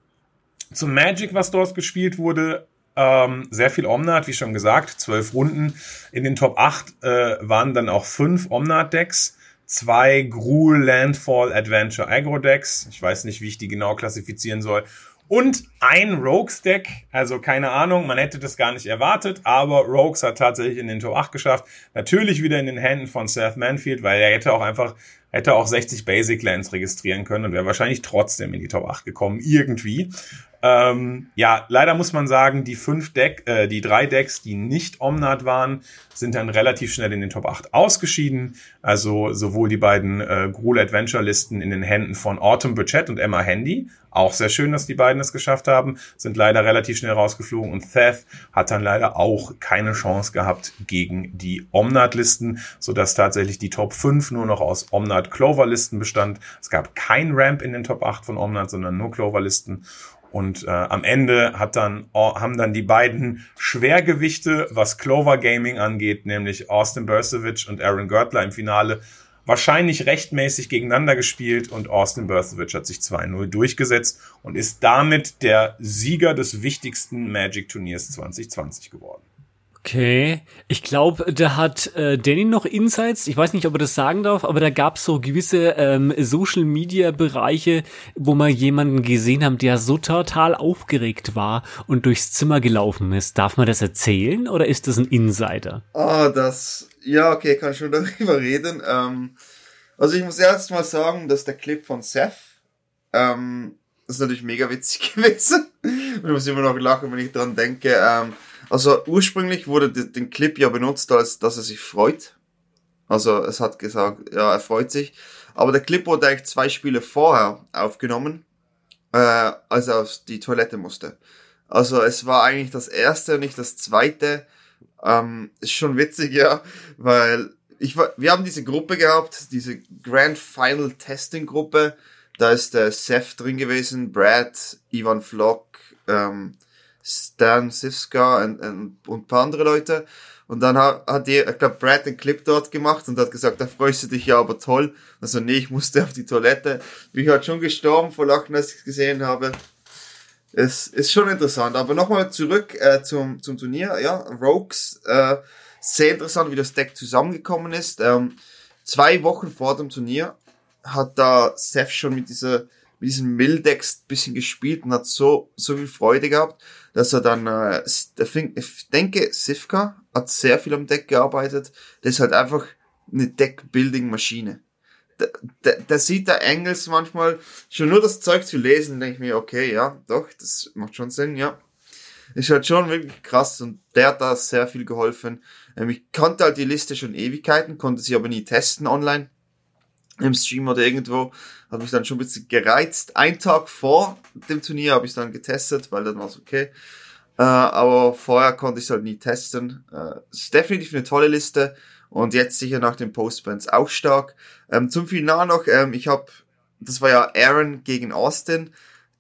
zum Magic, was dort gespielt wurde, ähm, sehr viel Omnat, wie schon gesagt, zwölf Runden. In den Top 8 äh, waren dann auch fünf Omnat-Decks, zwei Gruul Landfall Adventure Agro-Decks. Ich weiß nicht, wie ich die genau klassifizieren soll. Und ein Rogues-Deck, also keine Ahnung, man hätte das gar nicht erwartet, aber Rogues hat tatsächlich in den Top 8 geschafft. Natürlich wieder in den Händen von Seth Manfield, weil er hätte auch einfach, hätte auch 60 Basic Lands registrieren können und wäre wahrscheinlich trotzdem in die Top 8 gekommen, irgendwie. Ähm, ja, leider muss man sagen, die fünf Deck, äh, die drei Decks, die nicht Omnat waren, sind dann relativ schnell in den Top 8 ausgeschieden. Also sowohl die beiden äh, Gruel Adventure Listen in den Händen von Autumn Burchett und Emma Handy. Auch sehr schön, dass die beiden es geschafft haben, sind leider relativ schnell rausgeflogen und Theth hat dann leider auch keine Chance gehabt gegen die Omnat-Listen, sodass tatsächlich die Top 5 nur noch aus Omnat-Clover-Listen bestand. Es gab kein Ramp in den Top 8 von Omnat, sondern nur Clover-Listen. Und äh, am Ende hat dann, haben dann die beiden Schwergewichte, was Clover Gaming angeht, nämlich Austin Bursevich und Aaron Görtler im Finale, wahrscheinlich rechtmäßig gegeneinander gespielt und Austin Bursevich hat sich 2-0 durchgesetzt und ist damit der Sieger des wichtigsten Magic-Turniers 2020 geworden. Okay, ich glaube, da hat äh, Danny noch Insights. Ich weiß nicht, ob er das sagen darf, aber da gab es so gewisse ähm, Social-Media-Bereiche, wo man jemanden gesehen haben, der so total aufgeregt war und durchs Zimmer gelaufen ist. Darf man das erzählen oder ist das ein Insider? Oh, das, ja, okay, kann schon darüber reden. Ähm, also ich muss erst mal sagen, dass der Clip von Seth, ähm, ist natürlich mega witzig gewesen. Ich muss immer noch lachen, wenn ich dran denke. Ähm, also ursprünglich wurde den Clip ja benutzt, als dass er sich freut. Also es hat gesagt, ja, er freut sich. Aber der Clip wurde eigentlich zwei Spiele vorher aufgenommen, äh, als er auf die Toilette musste. Also es war eigentlich das erste, nicht das zweite. Ähm, ist schon witzig, ja, weil ich war, wir haben diese Gruppe gehabt, diese Grand Final Testing Gruppe. Da ist der Seth drin gewesen, Brad, Ivan Flock, ähm, Stan Sivska und, und, und ein paar andere Leute. Und dann hat, hat die, ich glaube, Brad den Clip dort gemacht und hat gesagt, da freust du dich ja aber toll. Also nee, ich musste auf die Toilette. Bin ich halt schon gestorben vor Lachen, als ich es gesehen habe. Es ist schon interessant. Aber nochmal zurück äh, zum, zum Turnier. Ja, Rogues, äh, sehr interessant, wie das Deck zusammengekommen ist. Ähm, zwei Wochen vor dem Turnier hat da Seth schon mit dieser mit diesem Mildex bisschen gespielt und hat so so viel Freude gehabt dass er dann, äh, ich denke, Sivka hat sehr viel am Deck gearbeitet. Das ist halt einfach eine Deck-Building-Maschine. Da, da, da sieht der Engels manchmal schon nur das Zeug zu lesen, denke ich mir, okay, ja, doch, das macht schon Sinn, ja. Ist halt schon wirklich krass und der hat da sehr viel geholfen. Ähm, ich kannte halt die Liste schon Ewigkeiten, konnte sie aber nie testen online im Stream oder irgendwo, hat mich dann schon ein bisschen gereizt. Ein Tag vor dem Turnier habe ich dann getestet, weil dann war es okay. Äh, aber vorher konnte ich es halt nie testen. Äh, ist definitiv eine tolle Liste und jetzt sicher nach den Postbands auch stark. Ähm, zum Finale noch, ähm, ich habe, das war ja Aaron gegen Austin.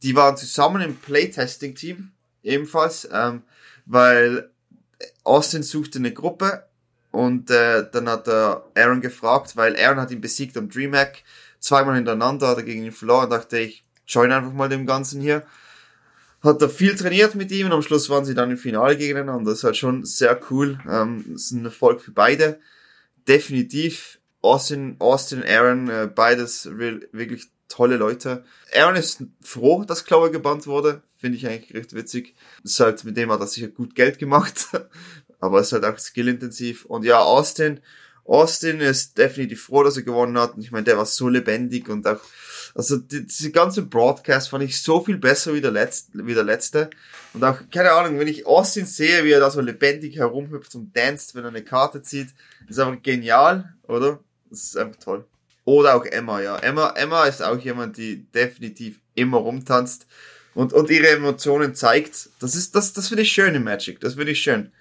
Die waren zusammen im Playtesting-Team ebenfalls, ähm, weil Austin suchte eine Gruppe und äh, dann hat er Aaron gefragt, weil Aaron hat ihn besiegt am DreamHack. Zweimal hintereinander hat er gegen ihn verloren. Dachte ich, join einfach mal dem Ganzen hier. Hat er viel trainiert mit ihm und am Schluss waren sie dann im Finale gegeneinander. Das ist halt schon sehr cool. Ähm, ist ein Erfolg für beide. Definitiv Austin, Austin Aaron, äh, beides wirklich tolle Leute. Aaron ist froh, dass Chloe gebannt wurde. Finde ich eigentlich recht witzig. Ist halt, mit dem hat er sicher gut Geld gemacht. Aber ist halt auch skillintensiv. Und ja, Austin. Austin ist definitiv froh, dass er gewonnen hat. Und ich meine, der war so lebendig und auch, also die, diese ganze Broadcast fand ich so viel besser wie der letzte, wie der letzte. Und auch, keine Ahnung, wenn ich Austin sehe, wie er da so lebendig herumhüpft und danst, wenn er eine Karte zieht, ist einfach genial, oder? Das ist einfach toll. Oder auch Emma, ja. Emma, Emma ist auch jemand, die definitiv immer rumtanzt und, und ihre Emotionen zeigt. Das ist, das, das finde ich schön im Magic. Das finde ich schön.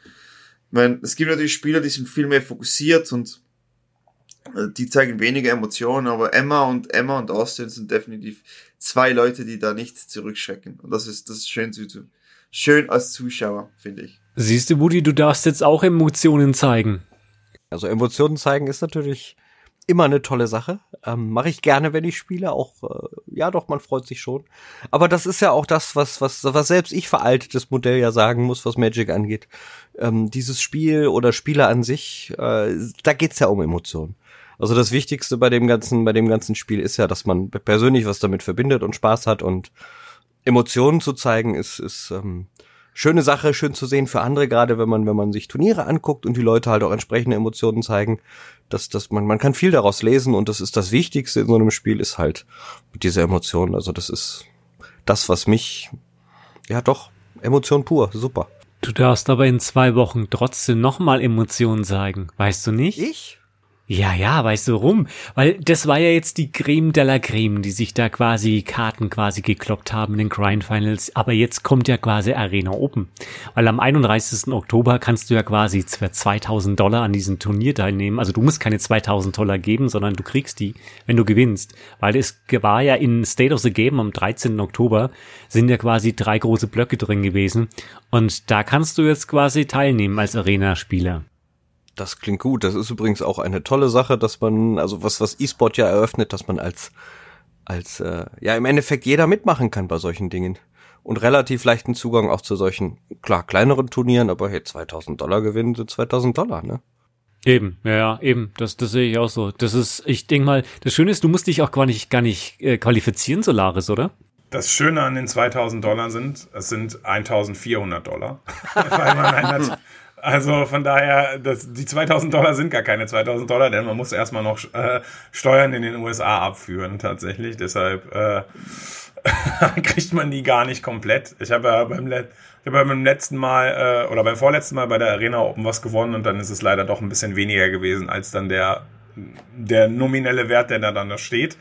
Ich meine, es gibt natürlich Spieler, die sind viel mehr fokussiert und äh, die zeigen weniger Emotionen, aber Emma und Emma und Austin sind definitiv zwei Leute, die da nicht zurückschrecken. Und das ist, das ist schön zu, schön als Zuschauer, finde ich. Siehst du, Woody, du darfst jetzt auch Emotionen zeigen. Also Emotionen zeigen ist natürlich immer eine tolle Sache. Ähm, Mache ich gerne, wenn ich spiele. Auch äh, ja, doch, man freut sich schon. Aber das ist ja auch das, was was was selbst ich veraltetes Modell ja sagen muss, was Magic angeht. Ähm, dieses Spiel oder Spiele an sich, äh, da geht's ja um Emotionen. Also das Wichtigste bei dem ganzen bei dem ganzen Spiel ist ja, dass man persönlich was damit verbindet und Spaß hat und Emotionen zu zeigen ist ist ähm, schöne Sache, schön zu sehen für andere, gerade wenn man, wenn man sich Turniere anguckt und die Leute halt auch entsprechende Emotionen zeigen, dass, dass man, man kann viel daraus lesen und das ist das Wichtigste in so einem Spiel, ist halt mit dieser Emotion. Also das ist das, was mich, ja doch, Emotion pur, super. Du darfst aber in zwei Wochen trotzdem nochmal Emotionen zeigen, weißt du nicht? Ich? Ja, ja, weißt du warum? Weil das war ja jetzt die Creme de la Creme, die sich da quasi Karten quasi gekloppt haben in den Grind Finals. Aber jetzt kommt ja quasi Arena Open. Weil am 31. Oktober kannst du ja quasi für 2000 Dollar an diesem Turnier teilnehmen. Also du musst keine 2000 Dollar geben, sondern du kriegst die, wenn du gewinnst. Weil es war ja in State of the Game am 13. Oktober sind ja quasi drei große Blöcke drin gewesen. Und da kannst du jetzt quasi teilnehmen als Arena-Spieler. Das klingt gut. Das ist übrigens auch eine tolle Sache, dass man, also was, was E-Sport ja eröffnet, dass man als, als, äh, ja, im Endeffekt jeder mitmachen kann bei solchen Dingen. Und relativ leichten Zugang auch zu solchen, klar, kleineren Turnieren, aber hey, 2000 Dollar gewinnen sind 2000 Dollar, ne? Eben, ja, ja, eben, das, das sehe ich auch so. Das ist, ich denke mal, das Schöne ist, du musst dich auch gar nicht, gar nicht äh, qualifizieren, Solaris, oder? Das Schöne an den 2000 Dollar sind, es sind 1400 Dollar. Weil man halt also von daher, das, die 2000 Dollar sind gar keine 2000 Dollar, denn man muss erstmal noch äh, Steuern in den USA abführen tatsächlich. Deshalb äh, kriegt man die gar nicht komplett. Ich habe ja beim, Let ich hab beim letzten Mal äh, oder beim vorletzten Mal bei der Arena Open was gewonnen und dann ist es leider doch ein bisschen weniger gewesen als dann der der nominelle Wert, der da dann da steht.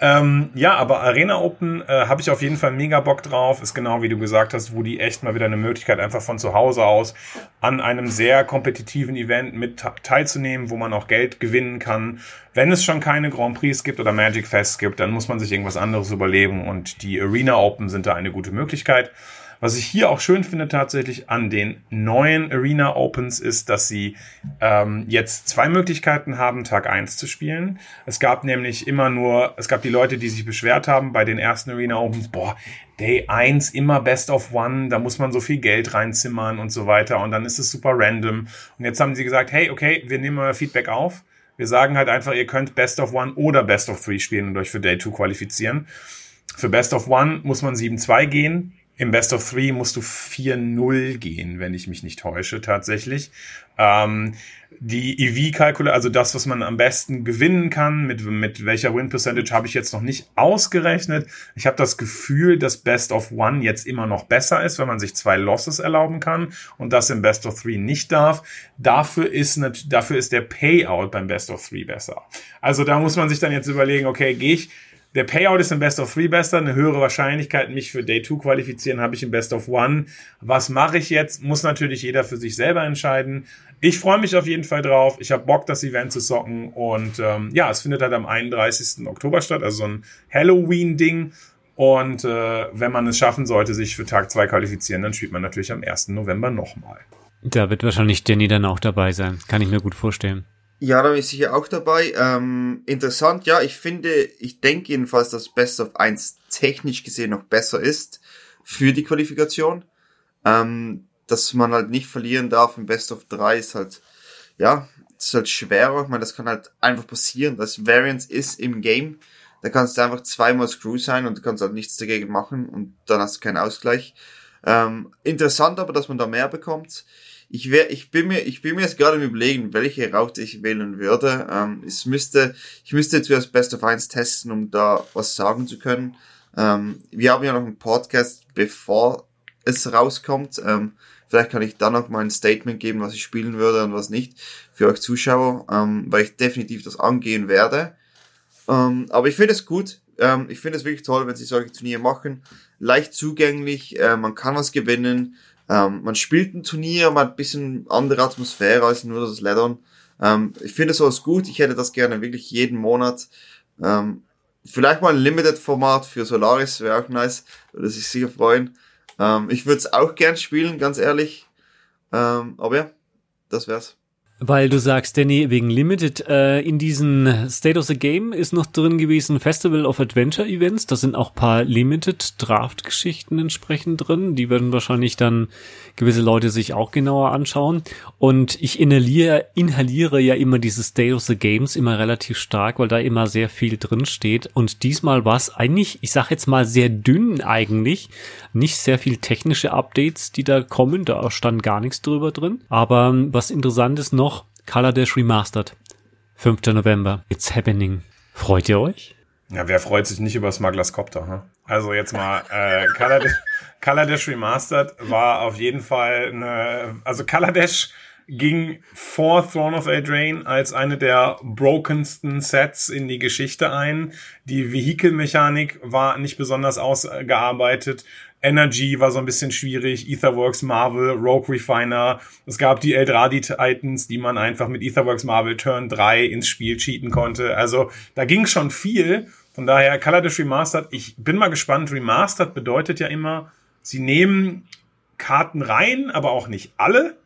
Ähm, ja, aber Arena Open äh, habe ich auf jeden Fall mega Bock drauf. Ist genau wie du gesagt hast, wo die echt mal wieder eine Möglichkeit einfach von zu Hause aus an einem sehr kompetitiven Event mit teilzunehmen, wo man auch Geld gewinnen kann. Wenn es schon keine Grand Prix gibt oder Magic Fest gibt, dann muss man sich irgendwas anderes überleben und die Arena Open sind da eine gute Möglichkeit. Was ich hier auch schön finde tatsächlich an den neuen Arena Opens ist, dass sie ähm, jetzt zwei Möglichkeiten haben, Tag eins zu spielen. Es gab nämlich immer nur, es gab die Leute, die sich beschwert haben bei den ersten Arena Opens, boah, Day 1 immer Best of One, da muss man so viel Geld reinzimmern und so weiter und dann ist es super random. Und jetzt haben sie gesagt, hey, okay, wir nehmen euer Feedback auf. Wir sagen halt einfach, ihr könnt Best of One oder Best of Three spielen und euch für Day 2 qualifizieren. Für Best of One muss man 7-2 gehen. Im Best of Three musst du 4-0 gehen, wenn ich mich nicht täusche, tatsächlich. Ähm, die EV-Kalkulator, also das, was man am besten gewinnen kann, mit, mit welcher Win-Percentage habe ich jetzt noch nicht ausgerechnet. Ich habe das Gefühl, dass Best of One jetzt immer noch besser ist, wenn man sich zwei Losses erlauben kann und das im Best of Three nicht darf. Dafür ist, dafür ist der Payout beim Best of Three besser. Also da muss man sich dann jetzt überlegen, okay, gehe ich der Payout ist im Best of Three besser, eine höhere Wahrscheinlichkeit, mich für Day 2 qualifizieren, habe ich im Best of One. Was mache ich jetzt? Muss natürlich jeder für sich selber entscheiden. Ich freue mich auf jeden Fall drauf. Ich habe Bock, das Event zu socken. Und ähm, ja, es findet halt am 31. Oktober statt, also so ein Halloween-Ding. Und äh, wenn man es schaffen sollte, sich für Tag 2 qualifizieren, dann spielt man natürlich am 1. November nochmal. Da wird wahrscheinlich Danny dann auch dabei sein. Kann ich mir gut vorstellen. Ja, da bin ich sicher auch dabei. Ähm, interessant, ja, ich finde, ich denke jedenfalls, dass Best of 1 technisch gesehen noch besser ist für die Qualifikation. Ähm, dass man halt nicht verlieren darf im Best of 3 ist halt, ja, ist halt schwerer. Ich meine, das kann halt einfach passieren. Das Variance ist im Game. Da kannst du einfach zweimal Screw sein und du kannst halt nichts dagegen machen und dann hast du keinen Ausgleich. Ähm, interessant aber, dass man da mehr bekommt. Ich, wär, ich, bin mir, ich bin mir jetzt gerade im Überlegen, welche Route ich wählen würde. Ähm, es müsste, ich müsste zuerst Best of 1 testen, um da was sagen zu können. Ähm, wir haben ja noch einen Podcast, bevor es rauskommt. Ähm, vielleicht kann ich dann noch mal ein Statement geben, was ich spielen würde und was nicht für euch Zuschauer, ähm, weil ich definitiv das angehen werde. Ähm, aber ich finde es gut. Ähm, ich finde es wirklich toll, wenn sie solche Turniere machen. Leicht zugänglich, äh, man kann was gewinnen. Ähm, man spielt ein Turnier, man hat ein bisschen andere Atmosphäre als nur das Leddern. Ähm, ich finde sowas gut. Ich hätte das gerne wirklich jeden Monat. Ähm, vielleicht mal ein Limited-Format für Solaris wäre auch nice. Würde sich sicher freuen. Ähm, ich würde es auch gern spielen, ganz ehrlich. Ähm, aber ja, das wär's. Weil du sagst, Danny, wegen Limited, äh, in diesen State of the Game ist noch drin gewesen Festival of Adventure Events. Da sind auch paar Limited Draft-Geschichten entsprechend drin. Die werden wahrscheinlich dann gewisse Leute sich auch genauer anschauen. Und ich inhaliere, inhaliere ja immer diese State of the Games immer relativ stark, weil da immer sehr viel drin steht. Und diesmal war es eigentlich, ich sag jetzt mal sehr dünn eigentlich. Nicht sehr viel technische Updates, die da kommen. Da stand gar nichts drüber drin. Aber was interessant ist noch, Color Dash Remastered. 5. November. It's happening. Freut ihr euch? Ja, wer freut sich nicht über Smugglers Copter? Hm? Also jetzt mal, äh, Color, Dash, Color Dash Remastered war auf jeden Fall eine, also Color Dash ging vor Throne of Eldraine als eine der brokensten Sets in die Geschichte ein. Die Vehikelmechanik war nicht besonders ausgearbeitet. Energy war so ein bisschen schwierig, Etherworks Marvel, Rogue Refiner. Es gab die Eldradi Titans, die man einfach mit Etherworks Marvel Turn 3 ins Spiel cheaten konnte. Also da ging schon viel. Von daher Kaladesh Remastered. Ich bin mal gespannt. Remastered bedeutet ja immer, sie nehmen Karten rein, aber auch nicht alle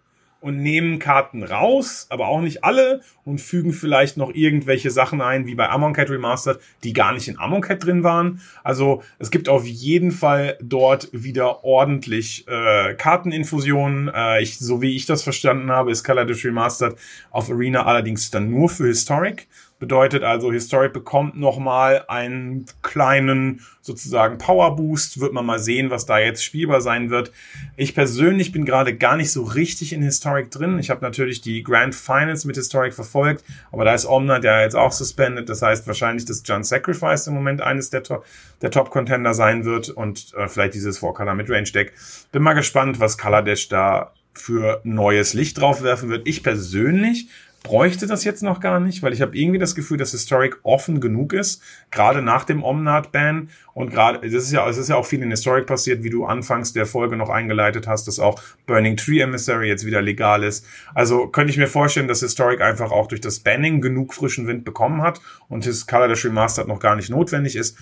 und nehmen Karten raus, aber auch nicht alle und fügen vielleicht noch irgendwelche Sachen ein, wie bei Amonkhet Remastered, die gar nicht in Amonkhet drin waren. Also es gibt auf jeden Fall dort wieder ordentlich äh, Karteninfusionen. Äh, ich, so wie ich das verstanden habe, ist Kaladesh Remastered auf Arena allerdings dann nur für Historic. Bedeutet also, Historic bekommt nochmal einen kleinen sozusagen Power Boost. Wird man mal sehen, was da jetzt spielbar sein wird. Ich persönlich bin gerade gar nicht so richtig in Historic drin. Ich habe natürlich die Grand Finals mit Historic verfolgt, aber da ist Omna der jetzt auch suspended. Das heißt wahrscheinlich, dass John Sacrifice im Moment eines der, to der Top-Contender sein wird und äh, vielleicht dieses 4-Color Midrange-Deck. Bin mal gespannt, was Kaladesh da für neues Licht draufwerfen wird. Ich persönlich bräuchte das jetzt noch gar nicht, weil ich habe irgendwie das Gefühl, dass Historic offen genug ist, gerade nach dem Omnat-Ban und gerade, das ist ja, es ist ja auch viel in Historic passiert, wie du anfangs der Folge noch eingeleitet hast, dass auch Burning Tree Emissary jetzt wieder legal ist. Also könnte ich mir vorstellen, dass Historic einfach auch durch das Banning genug frischen Wind bekommen hat und his Color Dash Remastered noch gar nicht notwendig ist.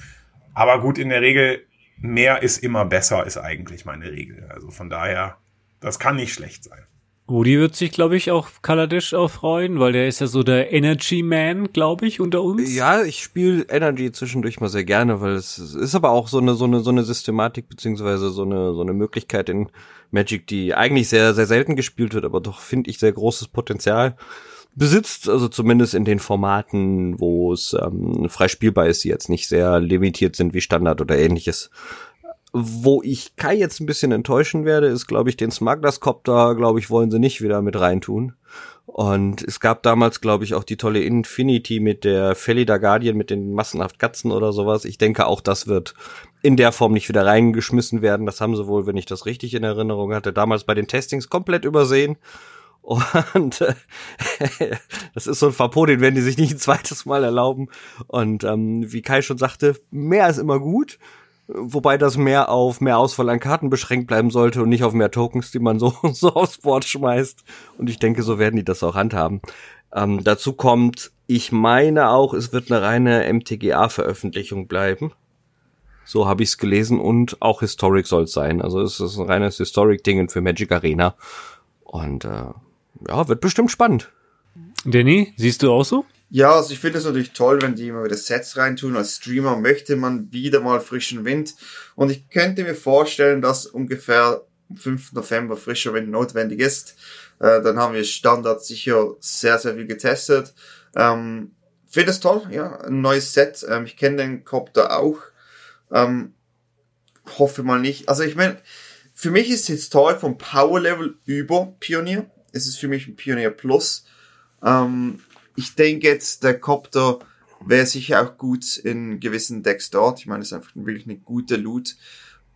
Aber gut, in der Regel, mehr ist immer besser, ist eigentlich meine Regel. Also von daher, das kann nicht schlecht sein. Rudi wird sich, glaube ich, auch Kaladesh auch freuen, weil der ist ja so der Energy Man, glaube ich, unter uns. Ja, ich spiele Energy zwischendurch mal sehr gerne, weil es ist aber auch so eine so eine so eine Systematik beziehungsweise so eine so eine Möglichkeit in Magic, die eigentlich sehr sehr selten gespielt wird, aber doch finde ich sehr großes Potenzial besitzt, also zumindest in den Formaten, wo es ähm, frei spielbar ist, die jetzt nicht sehr limitiert sind wie Standard oder ähnliches. Wo ich Kai jetzt ein bisschen enttäuschen werde, ist, glaube ich, den Smugglers Copter, glaube ich, wollen sie nicht wieder mit reintun. Und es gab damals, glaube ich, auch die tolle Infinity mit der Felida Guardian mit den massenhaft Katzen oder sowas. Ich denke, auch das wird in der Form nicht wieder reingeschmissen werden. Das haben sie wohl, wenn ich das richtig in Erinnerung hatte, damals bei den Testings komplett übersehen. Und äh, das ist so ein Verbot, den werden die sich nicht ein zweites Mal erlauben. Und ähm, wie Kai schon sagte, mehr ist immer gut wobei das mehr auf mehr Auswahl an Karten beschränkt bleiben sollte und nicht auf mehr Tokens, die man so, so aufs Board schmeißt. Und ich denke, so werden die das auch handhaben. Ähm, dazu kommt, ich meine auch, es wird eine reine MTGA-Veröffentlichung bleiben. So habe ich es gelesen und auch Historic soll es sein. Also es ist ein reines Historic-Ding für Magic Arena. Und äh, ja, wird bestimmt spannend. Danny, siehst du auch so? Ja, also ich finde es natürlich toll, wenn die immer wieder Sets reintun. Als Streamer möchte man wieder mal frischen Wind. Und ich könnte mir vorstellen, dass ungefähr am 5. November frischer Wind notwendig ist. Äh, dann haben wir Standard sicher sehr, sehr viel getestet. Ähm, finde es toll, ja, ein neues Set. Ähm, ich kenne den Copter auch. Ähm, hoffe mal nicht. Also ich meine, für mich ist jetzt toll vom Power Level über Pionier. Es ist für mich ein Pionier Plus. Ähm, ich denke jetzt, der Copter wäre sicher auch gut in gewissen Decks dort. Ich meine, es ist einfach wirklich eine gute Loot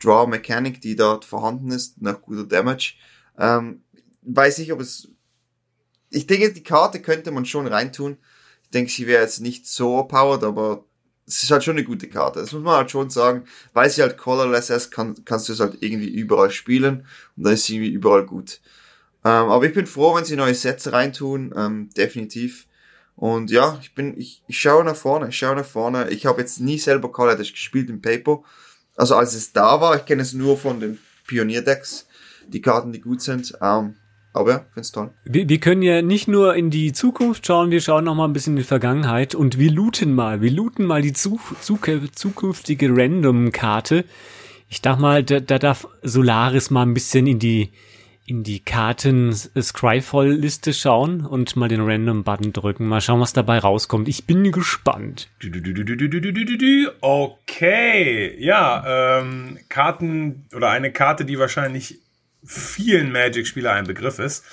Draw Mechanik, die dort vorhanden ist, nach guter Damage. Ähm, weiß nicht, ob es. Ich denke, die Karte könnte man schon reintun. Ich denke, sie wäre jetzt nicht so powered, aber es ist halt schon eine gute Karte. Das muss man halt schon sagen. Weil sie halt colorless ist, kann, kannst du es halt irgendwie überall spielen und dann ist sie irgendwie überall gut. Ähm, aber ich bin froh, wenn sie neue Sets reintun, ähm, definitiv. Und ja, ich bin, ich, ich schaue nach vorne, ich schaue nach vorne. Ich habe jetzt nie selber Color gespielt im Paper. Also als es da war, ich kenne es nur von den Pionierdecks, die Karten, die gut sind. Ähm, aber ja, find's toll. Wir, wir können ja nicht nur in die Zukunft schauen, wir schauen noch mal ein bisschen in die Vergangenheit und wir looten mal, wir looten mal die zu, zu, zukünftige Random-Karte. Ich dachte mal, da, da darf Solaris mal ein bisschen in die in die Karten Scryfall-Liste schauen und mal den Random-Button drücken. Mal schauen, was dabei rauskommt. Ich bin gespannt. Okay, ja, ähm, Karten oder eine Karte, die wahrscheinlich vielen Magic-Spieler ein Begriff ist.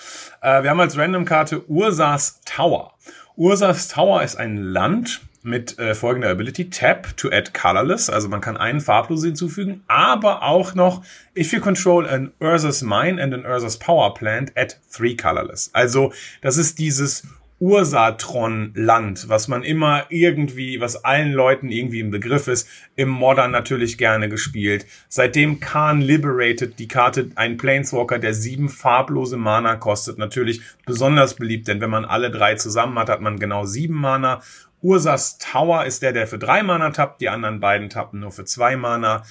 Äh, wir haben als Random-Karte Ursas Tower. Ursas Tower ist ein Land, mit äh, folgender Ability. Tap to add colorless, also man kann einen Farblos hinzufügen, aber auch noch, if you control an Urza's Mine and an Urza's Power Plant, add three colorless. Also das ist dieses Ursatron-Land, was man immer irgendwie, was allen Leuten irgendwie im Begriff ist, im Modern natürlich gerne gespielt. Seitdem Khan Liberated die Karte ein Planeswalker, der sieben farblose Mana kostet, natürlich besonders beliebt, denn wenn man alle drei zusammen hat, hat man genau sieben Mana Ursas Tower ist der, der für drei Mana tappt, die anderen beiden tappen nur für zwei Mana.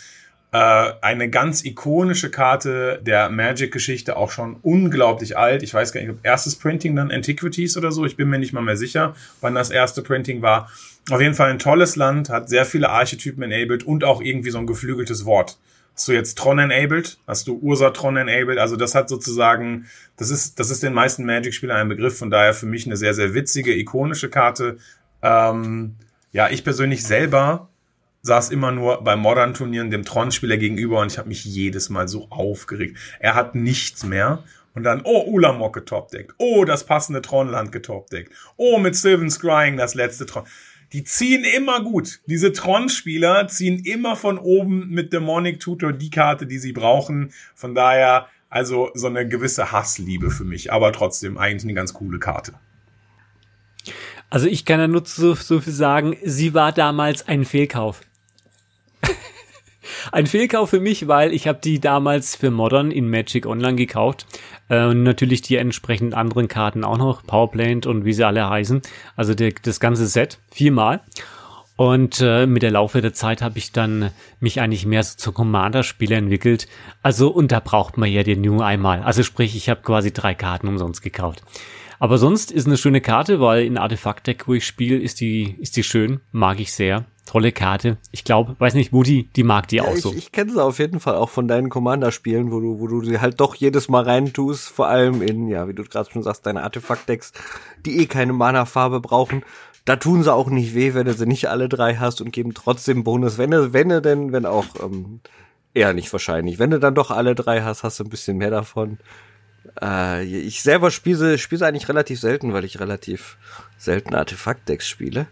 Äh, eine ganz ikonische Karte der Magic-Geschichte, auch schon unglaublich alt. Ich weiß gar nicht, ob erstes Printing dann Antiquities oder so. Ich bin mir nicht mal mehr sicher, wann das erste Printing war. Auf jeden Fall ein tolles Land, hat sehr viele Archetypen enabled und auch irgendwie so ein geflügeltes Wort. Hast du jetzt Tron enabled? Hast du Ursa Tron enabled? Also das hat sozusagen, das ist, das ist den meisten Magic-Spielern ein Begriff, von daher für mich eine sehr, sehr witzige, ikonische Karte, ähm, ja, ich persönlich selber saß immer nur bei Modern-Turnieren dem Tron-Spieler gegenüber und ich habe mich jedes Mal so aufgeregt. Er hat nichts mehr. Und dann, oh, Ulamog getopdeckt. Oh, das passende Tronland getopdeckt. Oh, mit Sylvan Scrying das letzte Tron. Die ziehen immer gut. Diese Tron-Spieler ziehen immer von oben mit Demonic Tutor die Karte, die sie brauchen. Von daher, also so eine gewisse Hassliebe für mich. Aber trotzdem eigentlich eine ganz coole Karte. Also ich kann ja nur so, so viel sagen, sie war damals ein Fehlkauf. ein Fehlkauf für mich, weil ich habe die damals für Modern in Magic Online gekauft. Äh, und natürlich die entsprechenden anderen Karten auch noch, Powerplant und wie sie alle heißen. Also die, das ganze Set, viermal. Und äh, mit der Laufe der Zeit habe ich dann mich eigentlich mehr so zum Commander-Spieler entwickelt. Also, und da braucht man ja den nur einmal. Also sprich, ich habe quasi drei Karten umsonst gekauft. Aber sonst ist eine schöne Karte, weil in Artefakt-Deck, wo ich spiele, ist die, ist die schön, mag ich sehr. Tolle Karte. Ich glaube, weiß nicht, Mutti, die mag die ja, auch ich, so. Ich kenne sie auf jeden Fall auch von deinen Commander-Spielen, wo du, wo du sie halt doch jedes Mal reintust, vor allem in, ja, wie du gerade schon sagst, deine Artefakt-Decks, die eh keine Mana-Farbe brauchen. Da tun sie auch nicht weh, wenn du sie nicht alle drei hast und geben trotzdem Bonus, wenn du, wenn du denn, wenn auch, ähm, eher nicht wahrscheinlich. Wenn du dann doch alle drei hast, hast du ein bisschen mehr davon. Äh, ich selber spiele, spiele eigentlich relativ selten, weil ich relativ selten Artefakt-Decks spiele.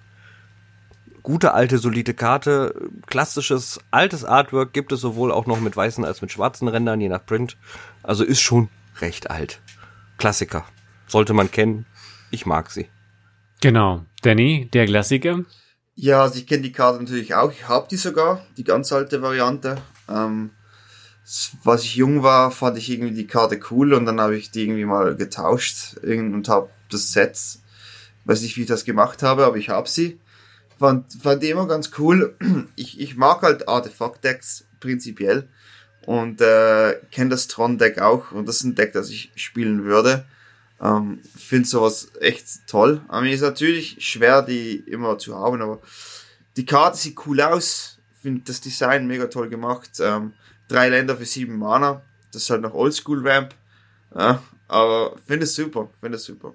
Gute alte, solide Karte, klassisches, altes Artwork gibt es sowohl auch noch mit weißen als mit schwarzen Rändern, je nach Print. Also ist schon recht alt. Klassiker. Sollte man kennen. Ich mag sie. Genau. Danny, der Klassiker? Ja, also ich kenne die Karte natürlich auch. Ich habe die sogar, die ganz alte Variante. Ähm, was ich jung war, fand ich irgendwie die Karte cool und dann habe ich die irgendwie mal getauscht und habe das Set, weiß nicht, wie ich das gemacht habe, aber ich habe sie. Fand, fand die immer ganz cool. Ich, ich mag halt Artefakt-Decks prinzipiell und äh, kenne das Tron-Deck auch und das ist ein Deck, das ich spielen würde. Ähm, Finde sowas echt toll. Aber ist natürlich schwer, die immer zu haben, aber die Karte sieht cool aus. Finde das Design mega toll gemacht. Ähm, drei Länder für sieben Mana. Das ist halt noch Oldschool Ramp. Ja, aber finde es super, finde es super.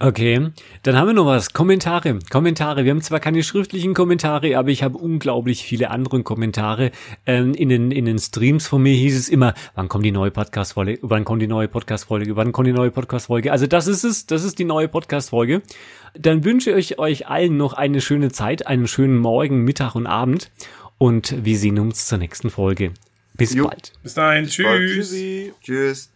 Okay, dann haben wir noch was. Kommentare. Kommentare. Wir haben zwar keine schriftlichen Kommentare, aber ich habe unglaublich viele andere Kommentare. Ähm, in, den, in den Streams von mir hieß es immer, wann kommt die neue Podcast-Folge, wann kommt die neue Podcast-Folge, wann kommt die neue Podcast-Folge. Also das ist es, das ist die neue Podcast-Folge. Dann wünsche ich euch allen noch eine schöne Zeit, einen schönen Morgen, Mittag und Abend. Und wir sehen uns zur nächsten Folge. Bis jo. bald. Bis dahin. Bis Tschüss. Bald. Tschüssi. Tschüss.